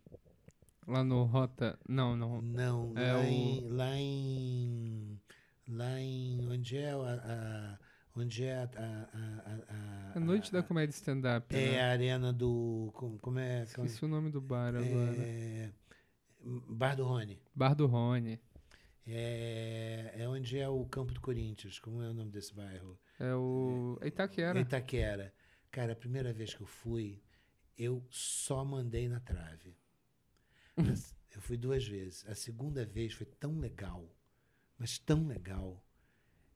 A: Lá no Rota. Não,
B: não. Não, é lá, o... em, lá em. Lá em. Onde é a, a onde é a. a, a,
A: a noite da comédia stand-up.
B: É
A: né?
B: a arena do. Como, como é?
A: Esqueci o nome do bar agora.
B: É, bar do Rony.
A: Bar do Rony.
B: É, é onde é o campo do Corinthians. Como é o nome desse bairro?
A: É o. É Itaquera.
B: Itaquera. Cara, a primeira vez que eu fui, eu só mandei na trave. Eu fui duas vezes. A segunda vez foi tão legal, mas tão legal.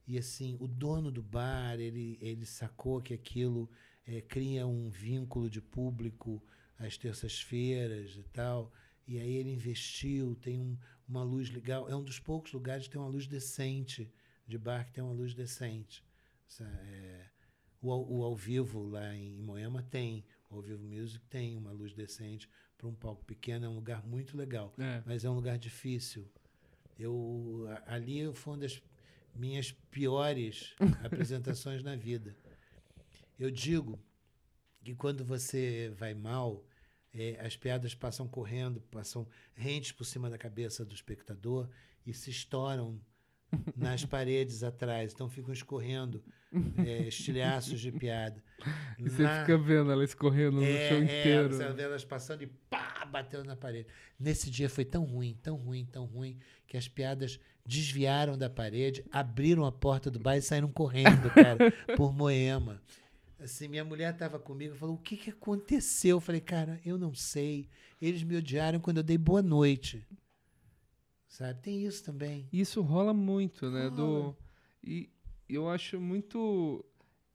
B: E assim, o dono do bar, ele, ele sacou que aquilo é, cria um vínculo de público às terças-feiras e tal. E aí ele investiu, tem um, uma luz legal. É um dos poucos lugares que tem uma luz decente, de bar que tem uma luz decente. É, o, o ao vivo lá em Moema tem, o ao vivo music tem uma luz decente para um palco pequeno, é um lugar muito legal,
A: é.
B: mas é um lugar difícil. Eu ali foi uma das minhas piores *laughs* apresentações na vida. Eu digo que quando você vai mal, é, as piadas passam correndo, passam rentes por cima da cabeça do espectador e se estouram *laughs* nas paredes atrás, então ficam escorrendo é, *laughs* estilhaços de piada.
A: E você na... fica vendo ela escorrendo no
B: é,
A: chão
B: é,
A: inteiro.
B: Você vê elas passando e batendo na parede. Nesse dia foi tão ruim, tão ruim, tão ruim, que as piadas desviaram da parede, abriram a porta do bar e saíram correndo, cara, *laughs* por Moema. Assim, minha mulher estava comigo e falou: O que, que aconteceu? Eu falei: Cara, eu não sei. Eles me odiaram quando eu dei boa noite. Sabe? Tem isso também.
A: Isso rola muito, né?
B: Rola.
A: Do, e eu acho muito.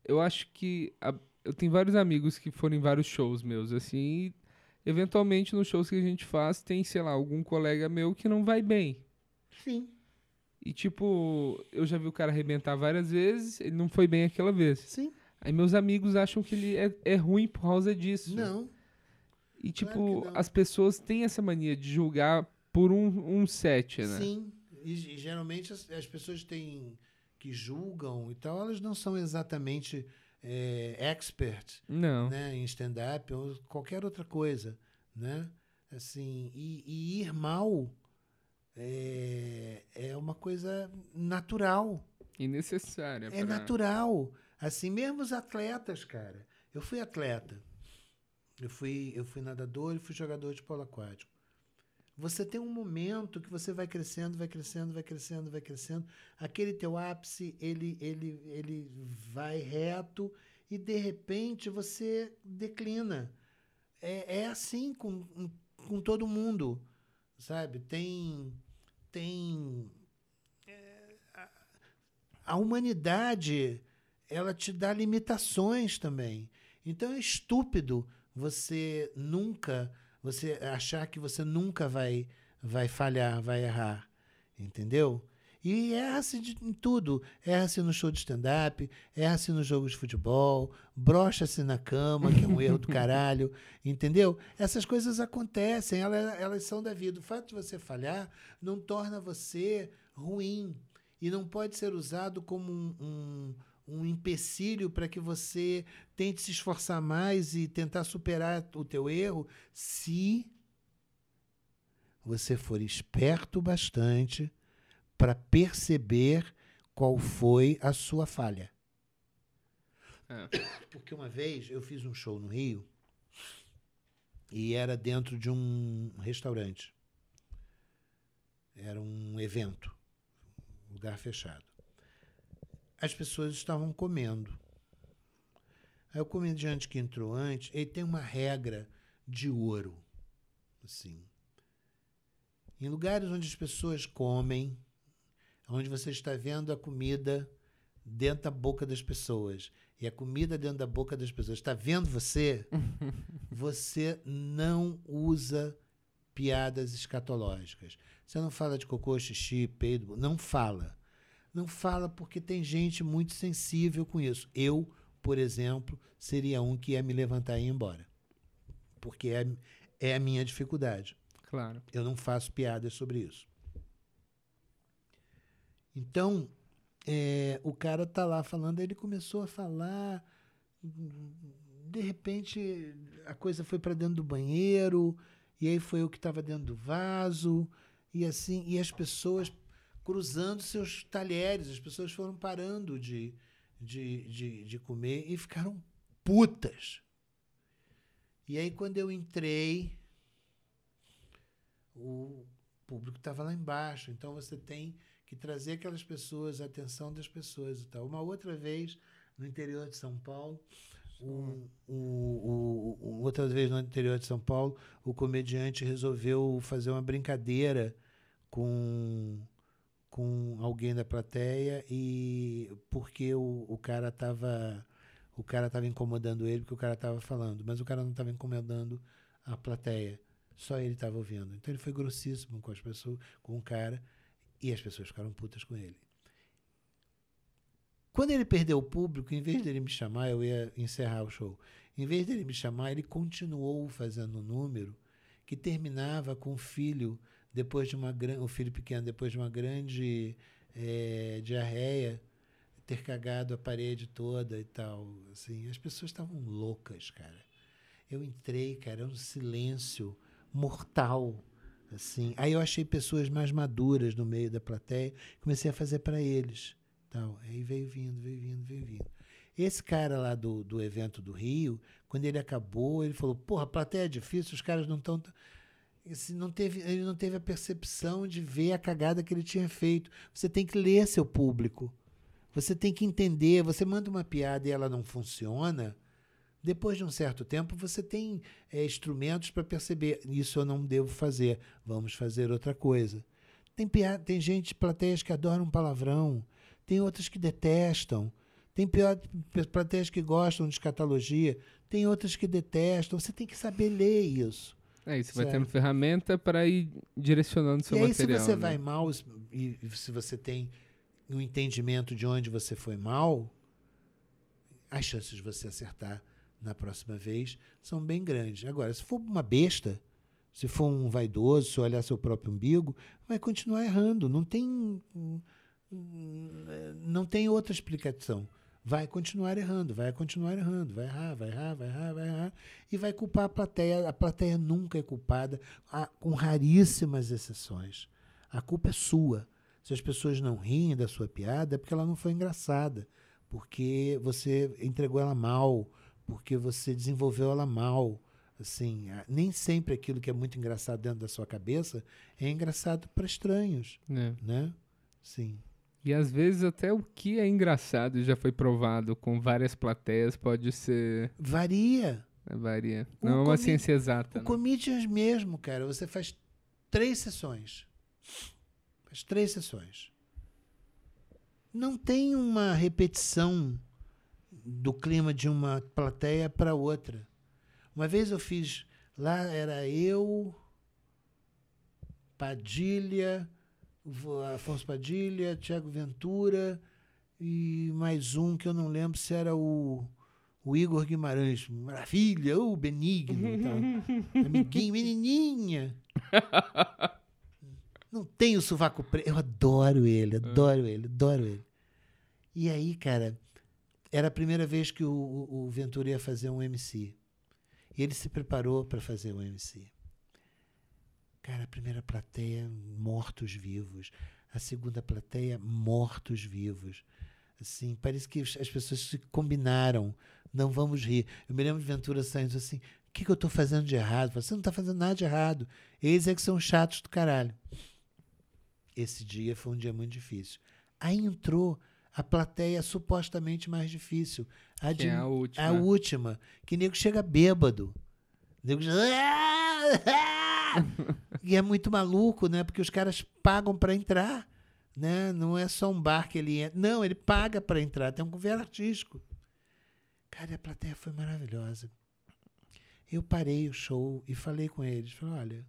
A: Eu acho que. A, eu tenho vários amigos que foram em vários shows meus, assim. Eventualmente, nos shows que a gente faz, tem, sei lá, algum colega meu que não vai bem.
B: Sim.
A: E, tipo, eu já vi o cara arrebentar várias vezes, ele não foi bem aquela vez.
B: Sim.
A: Aí meus amigos acham que ele é, é ruim por causa disso.
B: Não.
A: E, tipo,
B: Claro
A: as pessoas têm essa mania de julgar por um, um set, né?
B: Sim. E, e geralmente as, as pessoas têm que julgam e tal, elas não são exatamente é, expert
A: Não.
B: né, em stand-up ou qualquer outra coisa, né? Assim, e, e ir mal é, é uma coisa natural.
A: E necessária.
B: É
A: pra-
B: natural. Assim, mesmo os atletas, cara. Eu fui atleta. Eu fui, eu fui nadador e fui jogador de polo aquático. Você tem um momento que você vai crescendo, vai crescendo, vai crescendo, vai crescendo. Aquele teu ápice, ele, ele, ele vai reto e de repente você declina. É, é assim com, com todo mundo, sabe? Tem, tem é, a, a humanidade, ela te dá limitações também. Então é estúpido você nunca, você achar que você nunca vai, vai falhar, vai errar, entendeu? E erra-se em tudo. Erra-se no show de stand-up, erra-se no jogo de futebol, brocha-se na cama, que é um erro do caralho, *laughs* entendeu? Essas coisas acontecem, elas, elas são da vida. O fato de você falhar não torna você ruim e não pode ser usado como um, um, um empecilho para que você tente se esforçar mais e tentar superar o teu erro se você for esperto bastante para perceber qual foi a sua falha.
A: É.
B: Porque uma vez eu fiz um show no Rio e era dentro de um restaurante. Era um evento, um lugar fechado. As pessoas estavam comendo. Aí o comediante que entrou antes, ele tem uma regra de ouro, assim. Em lugares onde as pessoas comem, onde você está vendo a comida dentro da boca das pessoas e a comida dentro da boca das pessoas está vendo você, *laughs* você não usa piadas escatológicas. Você não fala de cocô, xixi, peido, não fala. Não fala porque tem gente muito sensível com isso. Eu, por exemplo, seria um que ia me levantar e ir embora. Porque é, é a minha dificuldade.
A: Claro.
B: Eu não faço piadas sobre isso. Então, é, o cara tá lá falando, ele começou a falar, de repente a coisa foi para dentro do banheiro, e aí foi eu que estava dentro do vaso, e assim, e as pessoas cruzando seus talheres, as pessoas foram parando de, de, de, de comer e ficaram putas. E aí, quando eu entrei, o público estava lá embaixo. Então, você tem que trazer aquelas pessoas, a atenção das pessoas e tal. Uma outra vez, no interior de São Paulo, um, um, um, outra vez no interior de São Paulo, o comediante resolveu fazer uma brincadeira com com alguém da plateia e porque o, o cara estava o cara estava incomodando ele porque o cara estava falando, mas o cara não estava incomodando a plateia, só ele estava ouvindo. Então ele foi grossíssimo com as pessoas, com o cara e as pessoas ficaram putas com ele. Quando ele perdeu o público, em vez dele me chamar, eu ia encerrar o show. Em vez dele me chamar, ele continuou fazendo um número que terminava com o filho depois de uma grande, o filho pequeno depois de uma grande é, diarreia ter cagado a parede toda e tal, assim, as pessoas estavam loucas, cara. Eu entrei, cara, era um silêncio mortal, assim. Aí eu achei pessoas mais maduras no meio da plateia, comecei a fazer para eles, tal. Aí veio vindo, veio vindo, veio vindo. Esse cara lá do, do evento do Rio, quando ele acabou, ele falou: Porra, a plateia é difícil, os caras não estão não teve, ele não teve a percepção de ver a cagada que ele tinha feito. Você tem que ler seu público. Você tem que entender. Você manda uma piada e ela não funciona. Depois de um certo tempo, você tem é, instrumentos para perceber: isso eu não devo fazer, vamos fazer outra coisa. Tem, piada, tem gente, plateias que adoram palavrão, tem outras que detestam, tem pior, plateias que gostam de escatologia, tem outras que detestam. Você tem que saber ler isso.
A: É, isso vai tendo ferramenta para ir direcionando seu
B: e aí,
A: material.
B: Se você
A: né?
B: vai mal e se você tem um entendimento de onde você foi mal, as chances de você acertar na próxima vez são bem grandes. Agora, se for uma besta, se for um vaidoso, se olhar seu próprio umbigo, vai continuar errando. Não tem, não tem outra explicação vai continuar errando, vai continuar errando, vai errar, vai errar, vai errar, vai errar, e vai culpar a plateia. A plateia nunca é culpada, com raríssimas exceções. A culpa é sua. Se as pessoas não riem da sua piada, é porque ela não foi engraçada, porque você entregou ela mal, porque você desenvolveu ela mal. Assim, nem sempre aquilo que é muito engraçado dentro da sua cabeça é engraçado para estranhos, é. né? Sim.
A: E às vezes até o que é engraçado já foi provado com várias plateias pode ser.
B: Varia.
A: É, varia. Não o é uma ciência exata.
B: O né? Comedians mesmo, cara, você faz três sessões. Faz três sessões. Não tem uma repetição do clima de uma plateia para outra. Uma vez eu fiz. Lá era eu, Padilha, Afonso Padilha, Tiago Ventura e mais um que eu não lembro se era o, o Igor Guimarães. Maravilha, o Benigno. Tá? *laughs* Amiguinho, menininha. *laughs* Não tem o sovaco preto. Eu adoro ele, adoro ele, adoro ele. E aí, cara, era a primeira vez que o, o Ventura ia fazer um MC. E ele se preparou para fazer um MC. Cara, a primeira plateia, mortos-vivos. A segunda plateia, mortos-vivos. Assim, parece que as pessoas se combinaram. Não vamos rir. Eu me lembro de Ventura saindo assim: o que, que eu estou fazendo de errado? Você não está fazendo nada de errado. Eles é que são chatos do caralho. Esse dia foi um dia muito difícil. Aí entrou a plateia supostamente mais difícil.
A: A, de, é a última.
B: A última. Que nego chega bêbado. Nego e é muito maluco, né? Porque os caras pagam para entrar, né? Não é só um bar que ele entra. Não, ele paga para entrar. Tem um governo artístico. Cara, a plateia foi maravilhosa. Eu parei o show e falei com eles. Falei, olha,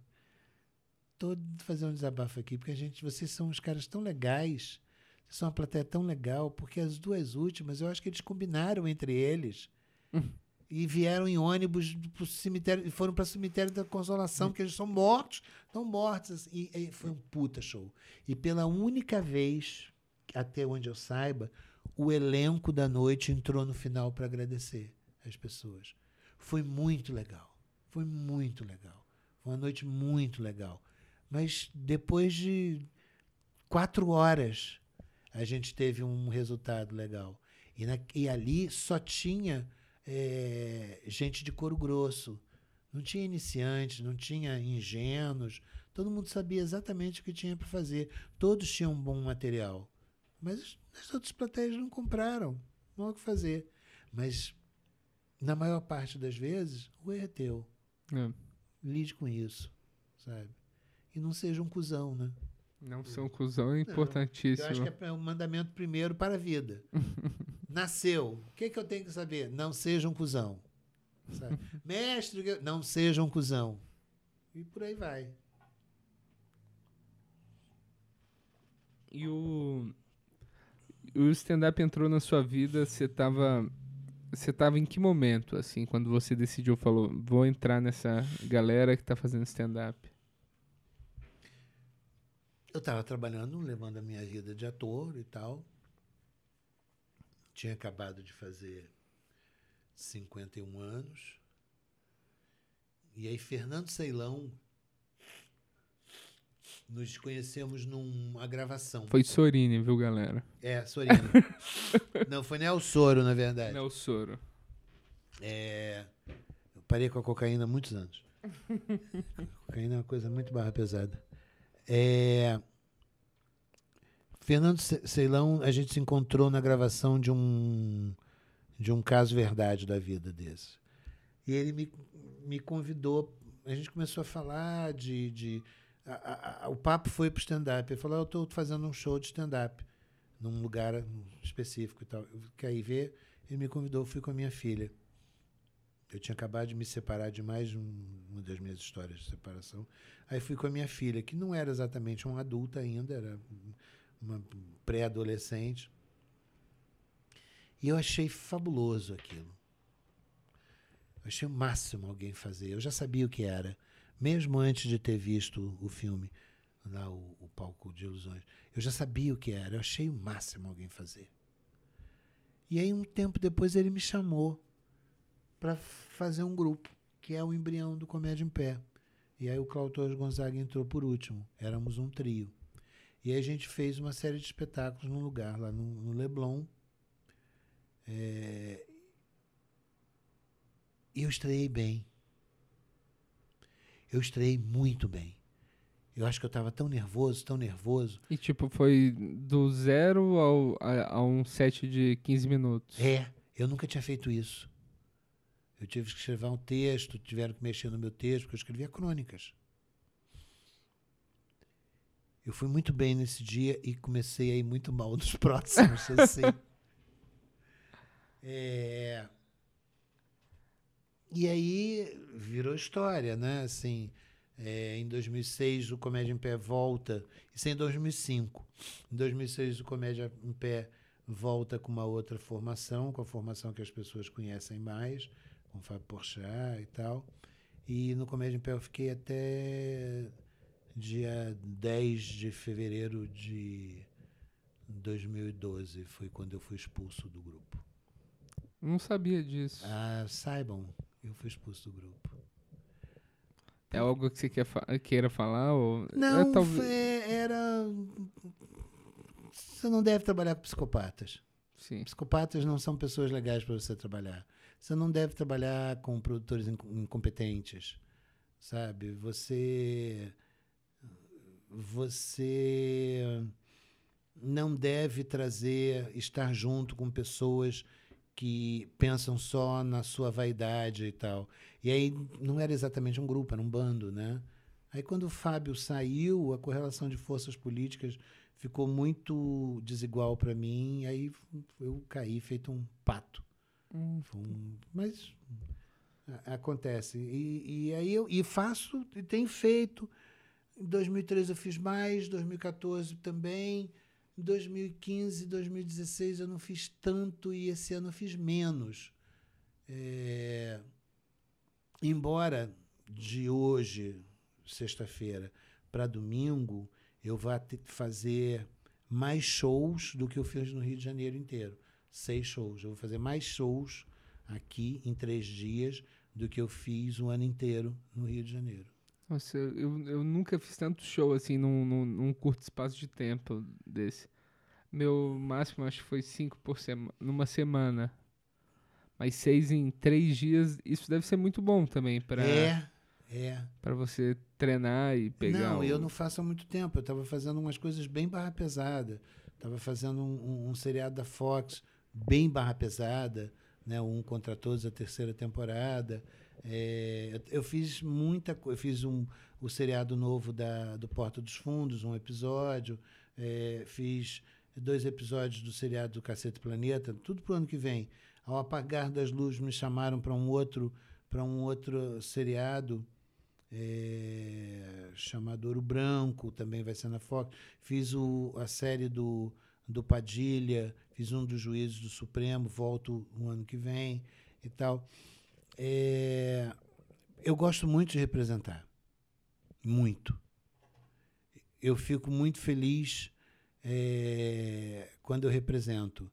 B: tô fazendo um desabafo aqui, porque a gente, vocês são uns caras tão legais. Vocês são uma plateia tão legal, porque as duas últimas, eu acho que eles combinaram entre eles. *laughs* e vieram em ônibus pro cemitério, e foram para o cemitério da Consolação, porque eles são mortos, estão mortos. Assim, e, e, foi um puta show. E pela única vez, até onde eu saiba, o elenco da noite entrou no final para agradecer as pessoas. Foi muito legal. Foi muito legal. Foi uma noite muito legal. Mas depois de quatro horas, a gente teve um resultado legal. E, na, e ali só tinha é, gente de couro grosso. Não tinha iniciantes, não tinha ingênuos. Todo mundo sabia exatamente o que tinha para fazer. Todos tinham um bom material. Mas as outras plateias não compraram. Não há o que fazer. Mas, na maior parte das vezes, o erro é teu.
A: É.
B: Lide com isso, sabe? E não seja um cuzão, né?
A: Não ser um cuzão é importantíssimo.
B: Eu acho que é um mandamento primeiro para a vida. *laughs* Nasceu. O que, que eu tenho que saber? Não seja um cuzão. Sabe? *laughs* Mestre, não seja um cuzão. E por aí vai.
A: E o, o stand-up entrou na sua vida, você estava você tava em que momento, assim, quando você decidiu, falou, vou entrar nessa galera que está fazendo stand-up?
B: Eu estava trabalhando, levando a minha vida de ator e tal. Tinha acabado de fazer 51 anos. E aí, Fernando Ceilão, nos conhecemos numa gravação.
A: Foi Sorine, viu, galera?
B: É, Sorine. *laughs* Não, foi Nel Soro, na verdade.
A: Nel Soro.
B: É, eu parei com a cocaína há muitos anos. A *laughs* cocaína é uma coisa muito barra pesada. É, Fernando Ceilão, a gente se encontrou na gravação de um de um caso verdade da vida desse. E ele me, me convidou, a gente começou a falar de. de a, a, o papo foi para stand-up. Ele falou: Eu estou fazendo um show de stand-up num lugar específico e tal. Eu quero ver. Ele me convidou, fui com a minha filha. Eu tinha acabado de me separar de mais um, uma das minhas histórias de separação. Aí fui com a minha filha, que não era exatamente uma adulta ainda, era uma pré-adolescente. E eu achei fabuloso aquilo. Eu achei o máximo alguém fazer. Eu já sabia o que era, mesmo antes de ter visto o filme, lá o, o palco de ilusões. Eu já sabia o que era. Eu achei o máximo alguém fazer. E aí um tempo depois ele me chamou para fazer um grupo, que é o embrião do Comédia em Pé. E aí o Cláudio Gonzaga entrou por último. Éramos um trio. E aí a gente fez uma série de espetáculos num lugar lá no, no Leblon. É... E eu estreiei bem. Eu estreiei muito bem. Eu acho que eu estava tão nervoso, tão nervoso.
A: E tipo, foi do zero ao, a, a um set de 15 minutos.
B: É, eu nunca tinha feito isso. Eu tive que escrever um texto, tiveram que mexer no meu texto, porque eu escrevia crônicas. Eu fui muito bem nesse dia e comecei a ir muito mal nos *laughs* próximos, assim. É... E aí virou história, né? Assim, é, em 2006 o Comédia em Pé volta, isso é em 2005. Em 2006 o Comédia em Pé volta com uma outra formação, com a formação que as pessoas conhecem mais, com o Fábio Porchat e tal. E no Comédia em Pé eu fiquei até dia 10 de fevereiro de 2012, foi quando eu fui expulso do grupo.
A: Não sabia disso.
B: Ah, saibam, eu fui expulso do grupo.
A: É algo que você quer fa queira falar? Ou...
B: Não, é, talvez... era. Você não deve trabalhar com psicopatas.
A: Sim.
B: Psicopatas não são pessoas legais para você trabalhar. Você não deve trabalhar com produtores incompetentes, sabe? Você você não deve trazer, estar junto com pessoas que pensam só na sua vaidade e tal. E aí não era exatamente um grupo, era um bando, né? Aí quando o Fábio saiu, a correlação de forças políticas ficou muito desigual para mim, aí eu caí feito um pato.
A: Hum.
B: Um, mas acontece. E, e aí eu e faço, e tenho feito. Em 2013 eu fiz mais, 2014 também. Em 2015, 2016 eu não fiz tanto e esse ano eu fiz menos. É, embora de hoje, sexta-feira, para domingo, eu vá fazer mais shows do que eu fiz no Rio de Janeiro inteiro. Seis shows. Eu vou fazer mais shows aqui em três dias do que eu fiz o ano inteiro no Rio de Janeiro.
A: Nossa, eu, eu nunca fiz tanto show assim num, num, num curto espaço de tempo desse. Meu máximo acho que foi cinco por semana, numa semana. Mas seis em três dias, isso deve ser muito bom também para
B: É, é.
A: para você treinar e pegar.
B: Não,
A: o-
B: eu não faço há muito tempo. Eu estava fazendo umas coisas bem barra pesada. Estava fazendo um, um- um seriado da Fox bem barra pesada, né? Um contra todos, a terceira temporada. É, eu, fiz muita coisa. Fiz um, o seriado novo da, do Porta dos Fundos, um episódio. É, fiz dois episódios do seriado do Cacete Planeta, tudo pro ano que vem. Ao apagar das luzes, me chamaram para um outro para um outro seriado é, chamado Ouro Branco, também vai ser na Fox. Fiz o, a série do, do Padilha, fiz um dos juízes do Supremo, volto o ano que vem e tal. É, eu gosto muito de representar. Muito. Eu fico muito feliz é, quando eu represento.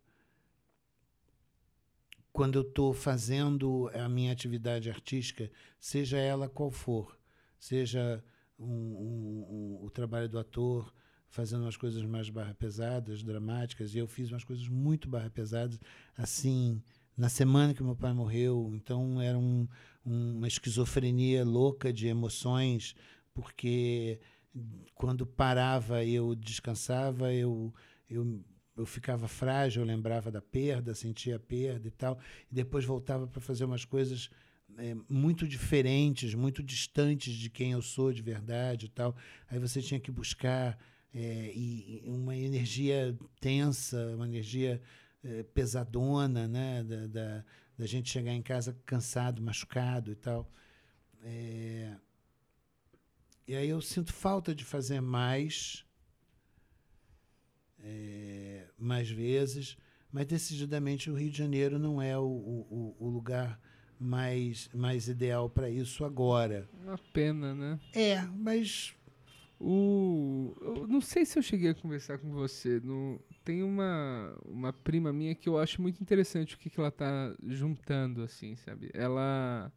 B: Quando eu estou fazendo a minha atividade artística, seja ela qual for, seja um- um- um- o trabalho do ator, fazendo umas coisas mais barra pesadas, dramáticas, e eu fiz umas coisas muito barra pesadas, assim, na semana que meu pai morreu, então era um- uma esquizofrenia louca de emoções, porque quando parava eu descansava, eu, eu, eu ficava frágil, eu lembrava da perda, sentia a perda e tal, e depois voltava para fazer umas coisas é, muito diferentes, muito distantes de quem eu sou de verdade e tal. Aí você tinha que buscar é, e, uma energia tensa, uma energia é, pesadona, né? Da, da, da gente chegar em casa cansado, machucado e tal. É, e aí eu sinto falta de fazer mais, é, mais vezes, mas decididamente o Rio de Janeiro não é o, o, o lugar mais, mais ideal para isso agora.
A: Uma pena, né?
B: É, mas
A: O, eu não sei se eu cheguei a conversar com você. No, tem uma, uma prima minha que eu acho muito interessante o que, que ela tá juntando, assim, sabe? Ela,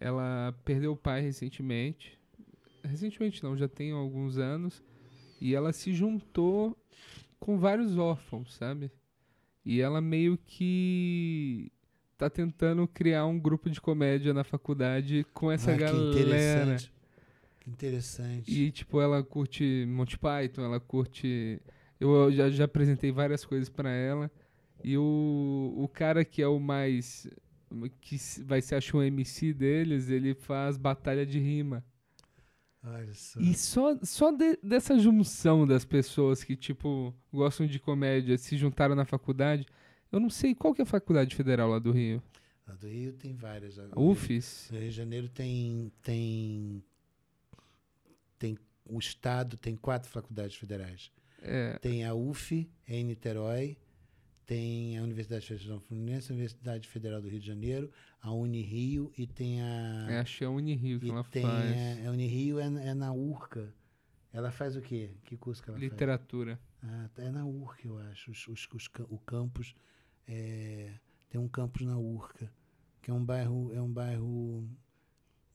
A: ela perdeu o pai recentemente. Recentemente não, já tem alguns anos. E ela se juntou com vários órfãos, sabe? E ela meio que tá tentando criar um grupo de comédia na faculdade com essa
B: ah, que
A: galera.
B: interessante. Que interessante.
A: E, tipo, ela curte Monty Python, ela curte. Eu já, já apresentei várias coisas pra ela. E o, o cara que é o mais. que vai ser, acho, um MC deles, ele faz batalha de rima.
B: Olha só.
A: E só, só de- dessa junção das pessoas que, tipo, gostam de comédia, se juntaram na faculdade. Eu não sei qual que é a faculdade federal lá do Rio.
B: Lá do Rio tem várias.
A: UFES?
B: No Rio de Janeiro tem, tem, tem. O Estado tem quatro faculdades federais.
A: É,
B: Tem a UF, em Niterói, tem a Universidade Federal Fluminense, a Universidade Federal do Rio de Janeiro, a Unirio e tem a.
A: é, acho que é a Unirio que ela
B: tem
A: faz.
B: a, a Unirio é, é na URCA. Ela faz o quê? Que curso que ela faz?
A: Literatura.
B: Ah, é na URCA, eu acho. Os, os, os o campus é, tem um campus na URCA, que é um bairro, é um bairro,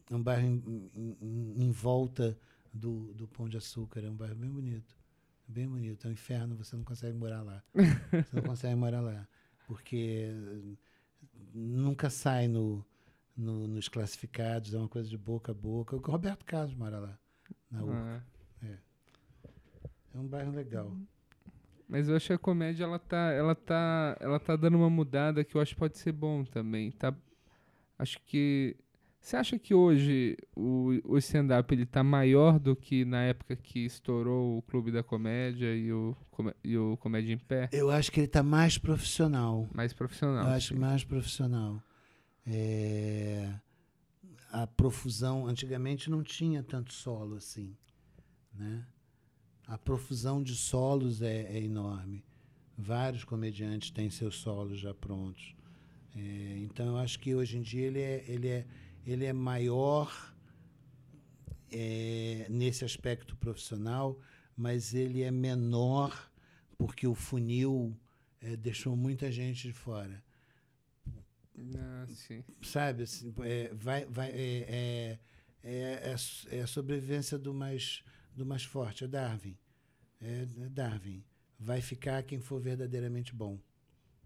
B: é um bairro em- em- em volta do, do Pão de Açúcar. É um bairro bem bonito, bem bonito. É um inferno, você não consegue morar lá. *laughs* Você não consegue morar lá, porque eh, nunca sai no, no- nos classificados. É uma coisa de boca a boca. O Roberto Carlos mora lá, na URCA.
A: Ah.
B: É um bairro legal.
A: Mas eu acho que a comédia ela tá, ela tá, ela tá dando uma mudada que eu acho que pode ser bom também, tá? Acho que você acha que hoje o, o stand-up ele tá maior do que na época que estourou o Clube da Comédia e o, e o Comédia em Pé?
B: Eu acho que ele está mais profissional.
A: Mais profissional.
B: Eu acho
A: sim.
B: mais profissional. É, A profusão, antigamente não tinha tanto solo assim, né? A profusão de solos é, é enorme. Vários comediantes têm seus solos já prontos. É, então eu acho que hoje em dia ele é, ele é, ele é maior é, nesse aspecto profissional, mas ele é menor porque o funil é, deixou muita gente de fora
A: Ah, sim.
B: sabe assim, é, vai, vai, é, é, é, é a é sobrevivência do mais, do mais forte, é Darwin. É, é Darwin. vai ficar quem for verdadeiramente bom.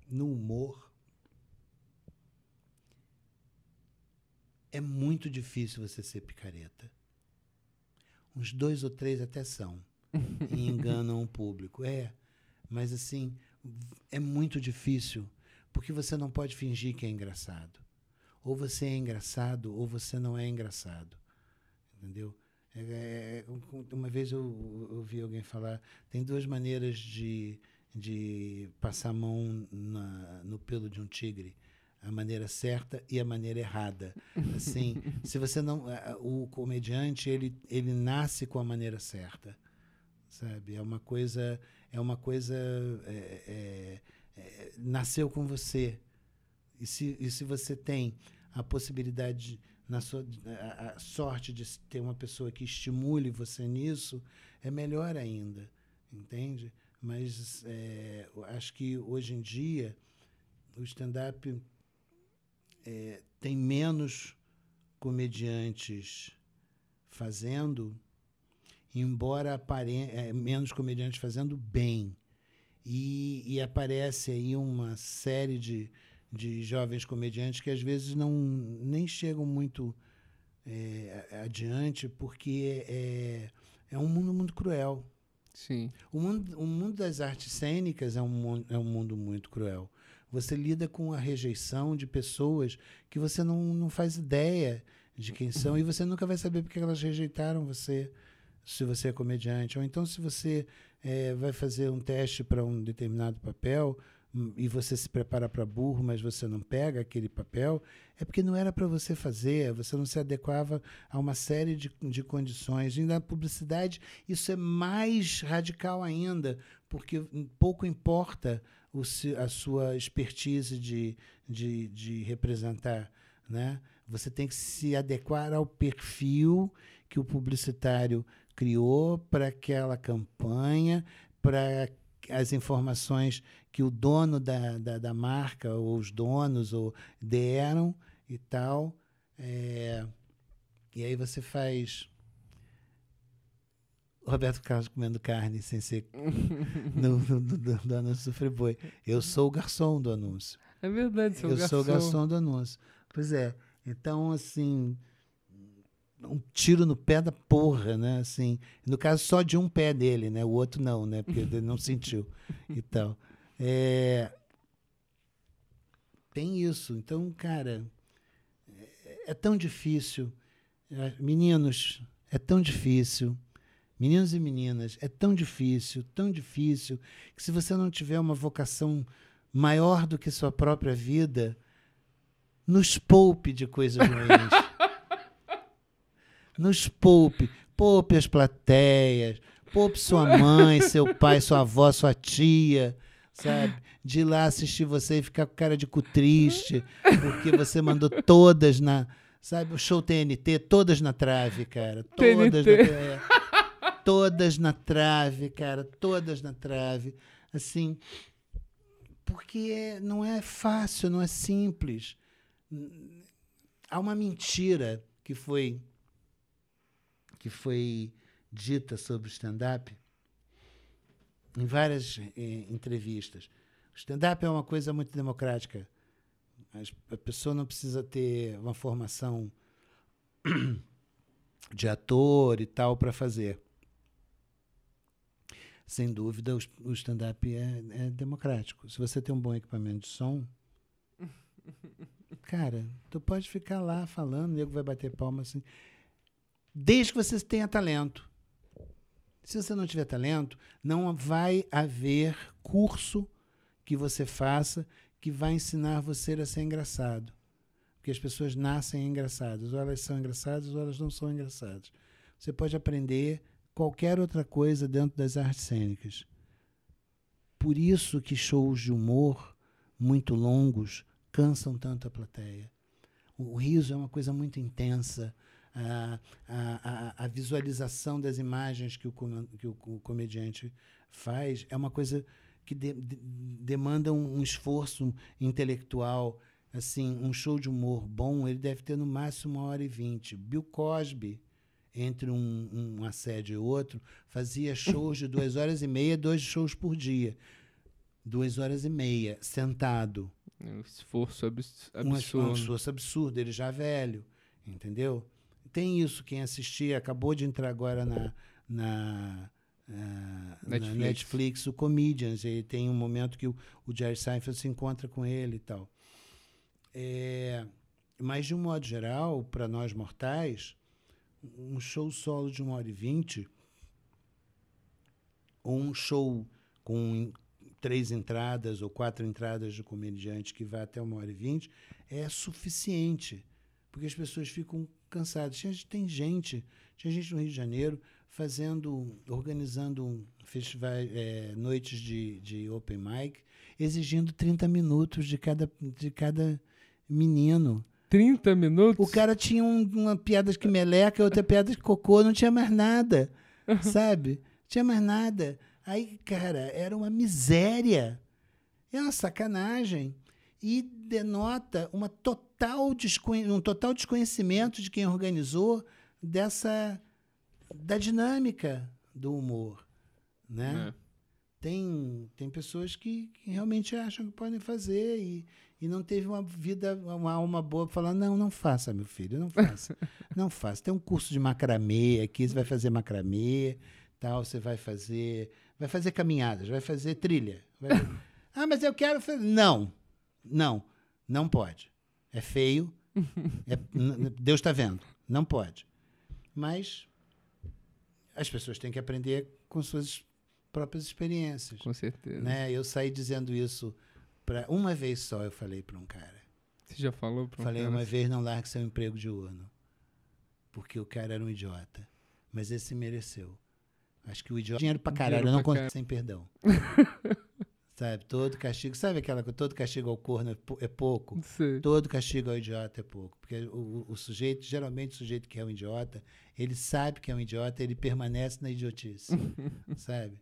B: No humor, é muito difícil você ser picareta. Uns dois ou três até são. *laughs* e enganam o público. É, mas assim, é muito difícil, porque você não pode fingir que é engraçado. Ou você é engraçado, ou você não é engraçado. Entendeu? É, é, uma vez eu, eu ouvi alguém falar: tem duas maneiras de, de passar a mão na, no pelo de um tigre a maneira certa e a maneira errada. Assim, *laughs* se você não, o comediante ele ele nasce com a maneira certa, sabe? É uma coisa, é uma coisa, é, é, é, nasceu com você. E se, e se você tem a possibilidade na sua a, a sorte de ter uma pessoa que estimule você nisso, é melhor ainda, entende? Mas é, acho que hoje em dia o stand-up é, tem menos comediantes fazendo, embora é, menos comediantes fazendo bem. E, e, aparece aí uma série de, de jovens comediantes que às vezes não nem chegam muito é, adiante porque é, é um mundo muito cruel.
A: Sim.
B: O mundo, o mundo das artes cênicas é um, é um mundo muito cruel. Você lida com a rejeição de pessoas que você não, não faz ideia de quem são e você nunca vai saber porque elas rejeitaram você se você é comediante. Ou então, se você é, vai fazer um teste para um determinado papel hum, e você se prepara para burro, mas você não pega aquele papel, é porque não era para você fazer, você não se adequava a uma série de, de condições. E na publicidade, isso é mais radical ainda, porque pouco importa o, a sua expertise de, de, de representar. Né? Você tem que se adequar ao perfil que o publicitário criou para aquela campanha, para as informações que o dono da, da, da, marca, ou os donos, ou deram e tal. É, e aí você faz Roberto Carlos comendo carne sem ser *laughs* no, no, no, do anúncio do Friboi. Eu sou o garçom do anúncio.
A: É verdade,
B: sou Eu garçom. sou o garçom do anúncio. Pois é. Então, assim, um tiro no pé da porra, né? Assim, no caso, só de um pé dele, né? O outro não, né? Porque ele não *laughs* sentiu e tal. É... Tem isso. Então, cara, é, é tão difícil. É, meninos, é tão difícil Meninos e meninas, é tão difícil, tão difícil, que se você não tiver uma vocação maior do que sua própria vida, nos poupe de coisas ruins. *laughs* nos poupe. Poupe as plateias, poupe sua mãe, seu pai, sua avó, sua tia, sabe? De ir lá assistir você e ficar com cara de cu triste, porque você mandou todas na. Sabe, o show TNT, todas na trave, cara. Todas TNT. na trave todas na trave, cara, todas na trave. Assim, porque não é fácil, não é simples. Há uma mentira que foi que foi dita sobre o stand-up em várias eh, entrevistas. O stand-up é uma coisa muito democrática. A pessoa não precisa ter uma formação *clears throat* de ator e tal para fazer sem dúvida, o, stand-up é, é, democrático. Se você tem um bom equipamento de som, *laughs* cara, tu pode ficar lá falando, o nego vai bater palma assim. Desde que você tenha talento. Se você não tiver talento, não vai haver curso que você faça que vai ensinar você a ser engraçado. Porque as pessoas nascem engraçadas. Ou elas são engraçadas ou elas não são engraçadas. Você pode aprender qualquer outra coisa dentro das artes cênicas. Por isso que shows de humor muito longos cansam tanto a plateia. O riso é uma coisa muito intensa. A, a, a, visualização das imagens que o, que o, comediante faz é uma coisa que de, de, demanda um, um, esforço intelectual. Assim, um show de humor bom, ele deve ter no máximo uma hora e vinte. Bill Cosby, entre um, um assédio e outro, fazia shows de duas horas e meia, dois shows por dia. Duas horas e meia, sentado.
A: Um esforço abs absurdo.
B: Um esforço absurdo, ele já velho, entendeu? Tem isso, quem assistir, acabou de entrar agora na, na, ah, na
A: Netflix.
B: Netflix, o Comedians, e tem um momento que o, o Jerry Seinfeld se encontra com ele e tal. É, mas, de um modo geral, para nós mortais, um show solo de uma hora e vinte, ou um show com três entradas ou quatro entradas de comediante que vai até uma hora e vinte, é suficiente. Porque as pessoas ficam cansadas. Tem gente, tinha gente no Rio de Janeiro fazendo, organizando festival, é, noites de, de open mic, exigindo 30 minutos de cada, de cada menino.
A: 30 minutos?
B: O cara tinha um- uma piada de meleca, outra piada de cocô, não tinha mais nada, *laughs* sabe? Tinha mais nada. Aí, cara, era uma miséria. É uma sacanagem. E denota uma total desconhe- um total desconhecimento de quem organizou dessa da dinâmica do humor, né?
A: É.
B: Tem, tem pessoas que, que realmente acham que podem fazer e, e não teve uma vida, uma alma boa para falar, não, não faça, meu filho, não faça. *laughs* não faça. Tem um curso de macramê aqui, você vai fazer macramê, tal, você vai fazer, vai fazer caminhadas, vai fazer trilha. vai- *laughs* ah, mas eu quero fazer. Não, não, não pode. É feio, *laughs* é- Deus está vendo, não pode. Mas as pessoas têm que aprender com suas próprias experiências.
A: Com certeza.
B: Né? Eu saí dizendo isso para uma vez só. Eu falei para um cara.
A: Você já falou pra um
B: falei
A: cara
B: uma vez não largue seu emprego diurno, porque o cara era um idiota, mas esse mereceu. Acho que o idiota dinheiro pra caralho,
A: Dinheiro
B: eu não
A: pra
B: conto sem perdão. *laughs* sabe? Todo castigo, sabe aquela coisa? Todo castigo ao corno é, é pouco.
A: Sei.
B: Todo castigo ao idiota é pouco. Porque o- o sujeito, geralmente o sujeito que é um idiota, ele sabe que é um idiota, ele permanece na idiotice. *laughs* sabe?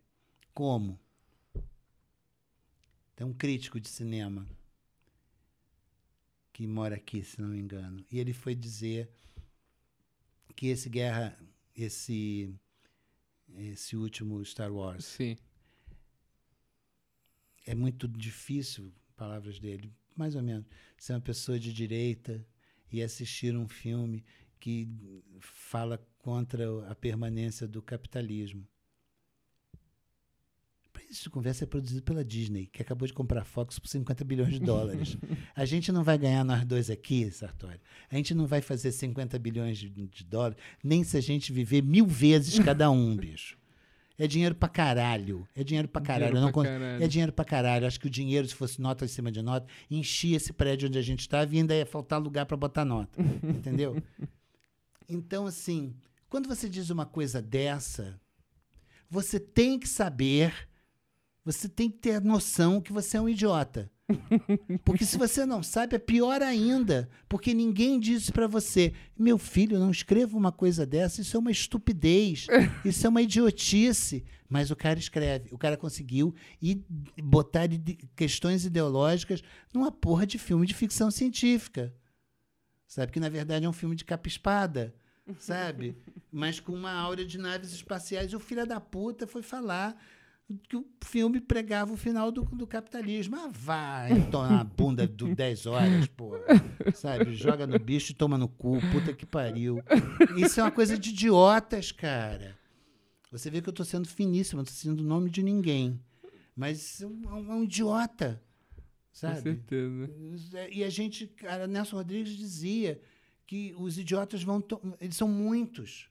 B: Como? Tem um crítico de cinema que mora aqui, se não me engano. E ele foi dizer que esse guerra, esse esse último Star Wars
A: Sim.
B: é muito difícil, palavras dele, mais ou menos, ser uma pessoa de direita e assistir um filme que fala contra a permanência do capitalismo. Isso de conversa é produzido pela Disney, que acabou de comprar a Fox por 50 bilhões de dólares. *laughs* a gente não vai ganhar nós dois aqui, Sartori. A gente não vai fazer 50 bilhões de, de dólares, nem se a gente viver mil vezes cada um, *laughs* bicho. É dinheiro pra caralho. É dinheiro pra caralho.
A: Dinheiro pra caralho.
B: É dinheiro pra caralho. Acho que o dinheiro, se fosse nota em cima de nota, enchia esse prédio onde a gente estava e ainda ia faltar lugar para botar nota. Entendeu? *laughs* Então, assim, quando você diz uma coisa dessa, você tem que saber, você tem que ter noção que você é um idiota. *laughs* Porque se você não sabe, é pior ainda. Porque ninguém disse para você, meu filho, não escreva uma coisa dessa, isso é uma estupidez, *laughs* isso é uma idiotice. Mas o cara escreve, o cara conseguiu e botar questões ideológicas numa porra de filme de ficção científica. Sabe? Que na verdade é um filme de capa-espada, sabe? *laughs* Mas com uma aura de naves espaciais. E o filho da puta foi falar que o filme pregava o final do, do capitalismo. Ah, vai tomar a bunda do *laughs* 10 horas, pô. Sabe? Joga no bicho e toma no cu. Puta que pariu. Isso é uma coisa de idiotas, cara. Você vê que eu tô sendo finíssimo, não tô sendo o nome de ninguém. Mas é um, é um idiota,
A: Com
B: sabe?
A: certeza.
B: E a gente, cara, Nelson Rodrigues dizia que os idiotas vão. Eles são muitos.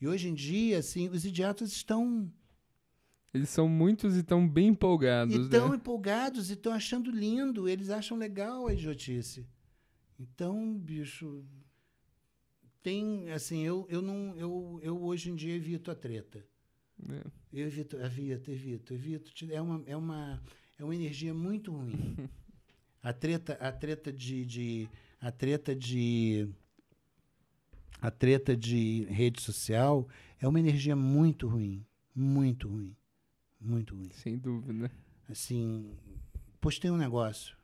B: E hoje em dia, assim, os idiotas estão
A: Eles são muitos e estão bem empolgados,
B: e tão
A: né?
B: empolgados e estão achando lindo. Eles acham legal a idiotice. Então, bicho, tem, assim, eu, eu não, eu, eu hoje em dia evito a treta.
A: É.
B: Eu evito, evito, evito, evito. É uma, é uma, é uma energia muito ruim. *laughs* A treta, a treta de, de, a treta de, a treta de rede social é uma energia muito ruim, muito ruim, muito ruim.
A: Sem dúvida.
B: Assim, postei um negócio.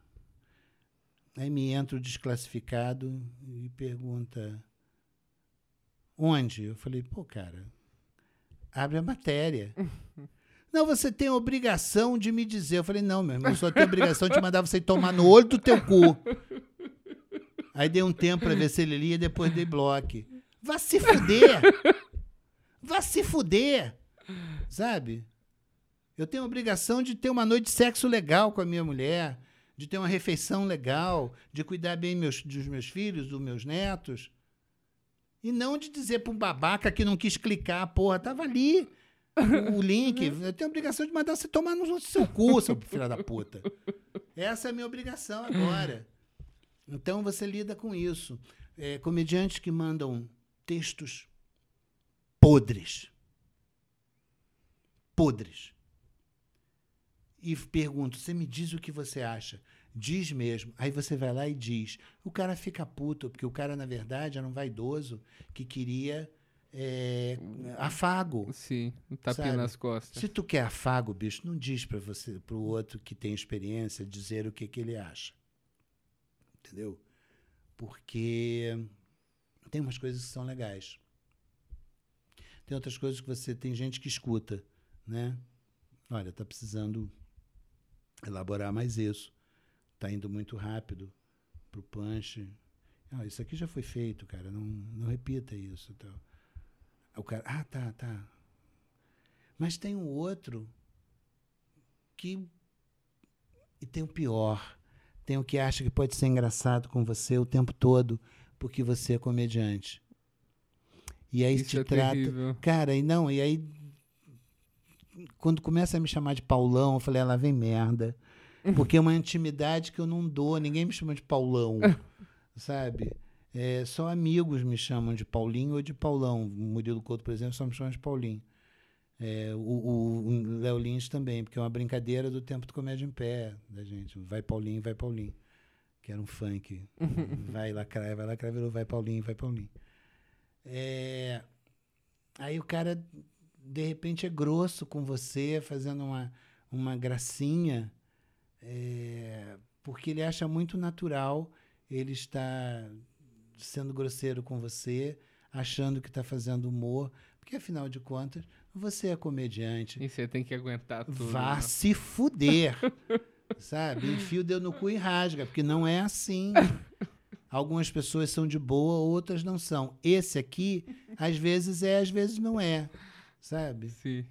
B: Aí me entra o desclassificado e pergunta: Onde? Eu falei, pô, cara, abre a matéria. *laughs* Não, você tem obrigação de me dizer. Eu falei, não, meu irmão, eu só tenho obrigação de mandar você tomar no olho do teu cu. Aí dei um tempo pra ver se ele lia, depois dei bloco. Vá se fuder! Vá se fuder! Sabe? Eu tenho a obrigação de ter uma noite de sexo legal com a minha mulher, de ter uma refeição legal, de cuidar bem meus, dos meus filhos, dos meus netos. E não de dizer para um babaca que não quis clicar, porra, tava ali o link. Eu tenho a obrigação de mandar você tomar no seu cu, seu filho da puta. Essa é a minha obrigação agora. Então você lida com isso. É, comediantes que mandam textos podres. Podres. E pergunto, você me diz o que você acha? Diz mesmo. Aí você vai lá e diz. O cara fica puto, porque o cara, na verdade, era um vaidoso que queria é, afago.
A: Sim, um tapinha
B: sabe?
A: nas costas.
B: Se tu quer afago, bicho, não diz para você, para o outro que tem experiência, dizer o que, que ele acha. Entendeu? Porque tem umas coisas que são legais. Tem outras coisas que você tem gente que escuta, né? Olha, tá precisando elaborar mais isso. Tá indo muito rápido pro punch. Ah, isso aqui já foi feito, cara. Não, não repita isso. Então. O cara, ah, tá, tá. Mas tem um outro que. E tem o pior. Tem o que acha que pode ser engraçado com você o tempo todo, porque você é comediante. E aí
A: Isso
B: te
A: é
B: trata.
A: terrível.
B: Cara, e não, e aí. Quando começa a me chamar de Paulão, eu falei, ela vem merda. Porque é uma intimidade que eu não dou, ninguém me chama de Paulão, *laughs* sabe? É, só amigos me chamam de Paulinho ou de Paulão. O Murilo Couto, por exemplo, só me chama de Paulinho. É, o, Léo Lins também, porque é uma brincadeira do tempo do Comédia em Pé da gente. Vai Paulinho, vai Paulinho. Que era um funk. *laughs* vai lacrar, vai lacrar, virou vai Paulinho, vai Paulinho. É, aí o cara, de repente, é grosso com você, fazendo uma, uma gracinha, é, porque ele acha muito natural ele estar sendo grosseiro com você, achando que está fazendo humor, porque afinal de contas, você é comediante.
A: E você tem que aguentar tudo.
B: Vá
A: né?
B: se fuder. *laughs* sabe? Enfia o dedo no cu e rasga, porque não é assim. Algumas pessoas são de boa, outras não são. Esse aqui, às vezes é, às vezes não é. Sabe?
A: Sim.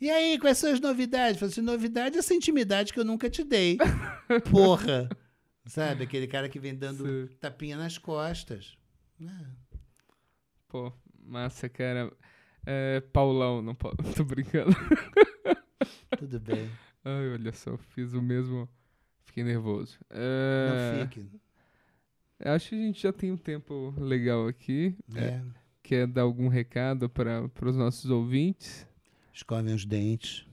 B: E aí, quais são as novidades? Falei assim, novidade é essa intimidade que eu nunca te dei. *laughs* Porra. Sabe? Aquele cara que vem dando
A: Sim.
B: tapinha nas costas. É.
A: Pô, massa, cara. É, Paulão, não. *laughs* Tô brincando.
B: Tudo bem.
A: Ai, olha só, fiz o mesmo. Fiquei nervoso. É,
B: Não fique.
A: acho que a gente já tem um tempo legal aqui.
B: É.
A: Quer dar algum recado para os nossos ouvintes?
B: Escovem os dentes.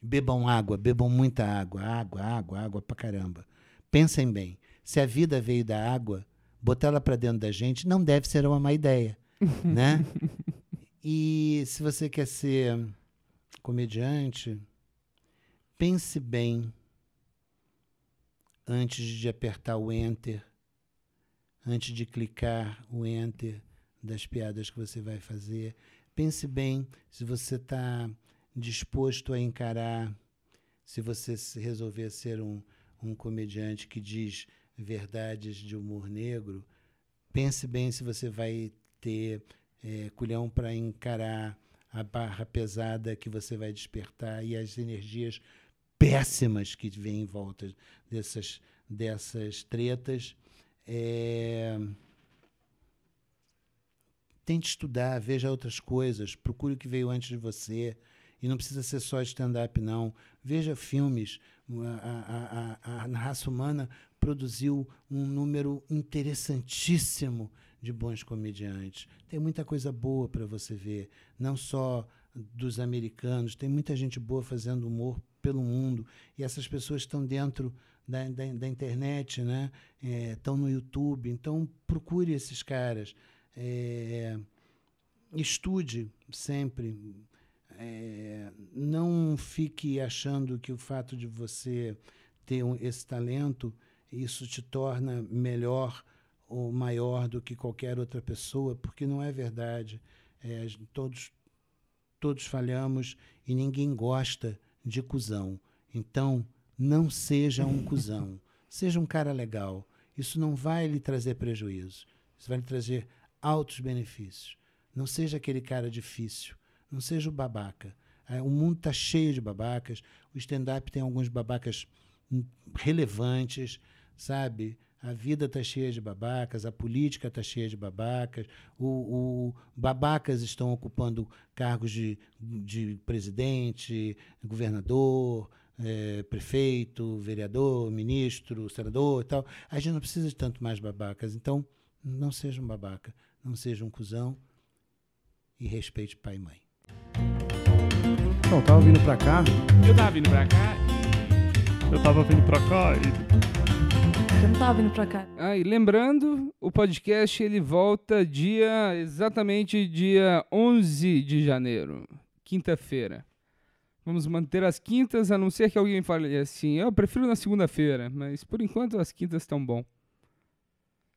B: bebam água, bebam muita água. Água, água, água pra caramba. Pensem bem. Se a vida veio da água, botar ela pra dentro da gente não deve ser uma má ideia, *laughs* né? E se você quer ser comediante, pense bem antes de apertar o enter, antes de clicar o enter das piadas que você vai fazer. Pense bem se você está disposto a encarar, se você resolver ser um, um comediante que diz verdades de humor negro, pense bem se você vai ter é, culhão para encarar a barra pesada que você vai despertar e as energias péssimas que vêm em volta dessas, dessas tretas. É, tente estudar, veja outras coisas, procure o que veio antes de você. E não precisa ser só stand-up, não. Veja filmes. A, a, a, a raça humana produziu um número interessantíssimo de bons comediantes. Tem muita coisa boa para você ver, não só dos americanos, tem muita gente boa fazendo humor pelo mundo. E essas pessoas estão dentro da, da, da internet, né? É, estão no YouTube. Então, procure esses caras. É, estude sempre. É, não fique achando que o fato de você ter um, esse talento, isso te torna melhor ou maior do que qualquer outra pessoa, porque não é verdade. É, todos, todos falhamos e ninguém gosta de cuzão. Então, não seja um cuzão. *laughs* Seja um cara legal. Isso não vai lhe trazer prejuízo. Isso vai lhe trazer altos benefícios. Não seja aquele cara difícil. Não seja o babaca. É, o mundo está cheio de babacas. O stand-up tem alguns babacas relevantes, sabe? A vida está cheia de babacas, a política está cheia de babacas, o, o, babacas estão ocupando cargos de, de presidente, governador, é, prefeito, vereador, ministro, senador e tal. A gente não precisa de tanto mais babacas. Então, não seja um babaca, não seja um cuzão e respeite pai e mãe.
C: Não, tava vindo pra cá.
A: Eu tava vindo pra cá.
C: Eu tava vindo pra cá e.
D: Eu não tava vindo pra cá.
A: Ah, e lembrando, o podcast ele volta dia exatamente dia 11 de janeiro, quinta-feira. Vamos manter as quintas, a não ser que alguém fale assim, eu prefiro na segunda-feira, mas por enquanto as quintas estão bom.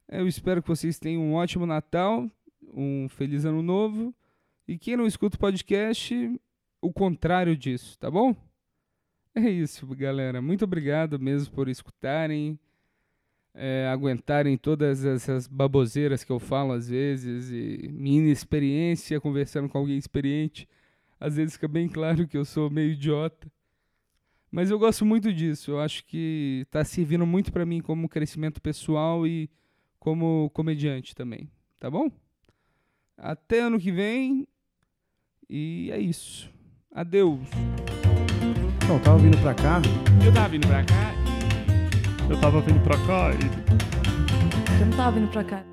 A: Eu espero que vocês tenham um ótimo Natal, um feliz ano novo. E quem não escuta o podcast, o contrário disso, tá bom? É isso, galera. Muito obrigado mesmo por escutarem, é, aguentarem todas essas baboseiras que eu falo às vezes e minha inexperiência conversando com alguém experiente. Às vezes fica bem claro que eu sou meio idiota. Mas eu gosto muito disso. Eu acho que está servindo muito para mim como crescimento pessoal e como comediante também. Tá bom? Até ano que vem. E é isso. Adeus.
C: Não, tava vindo pra cá.
A: Eu tava vindo pra cá.
C: Eu tava vindo pra cá e.
D: Eu não tava vindo pra cá.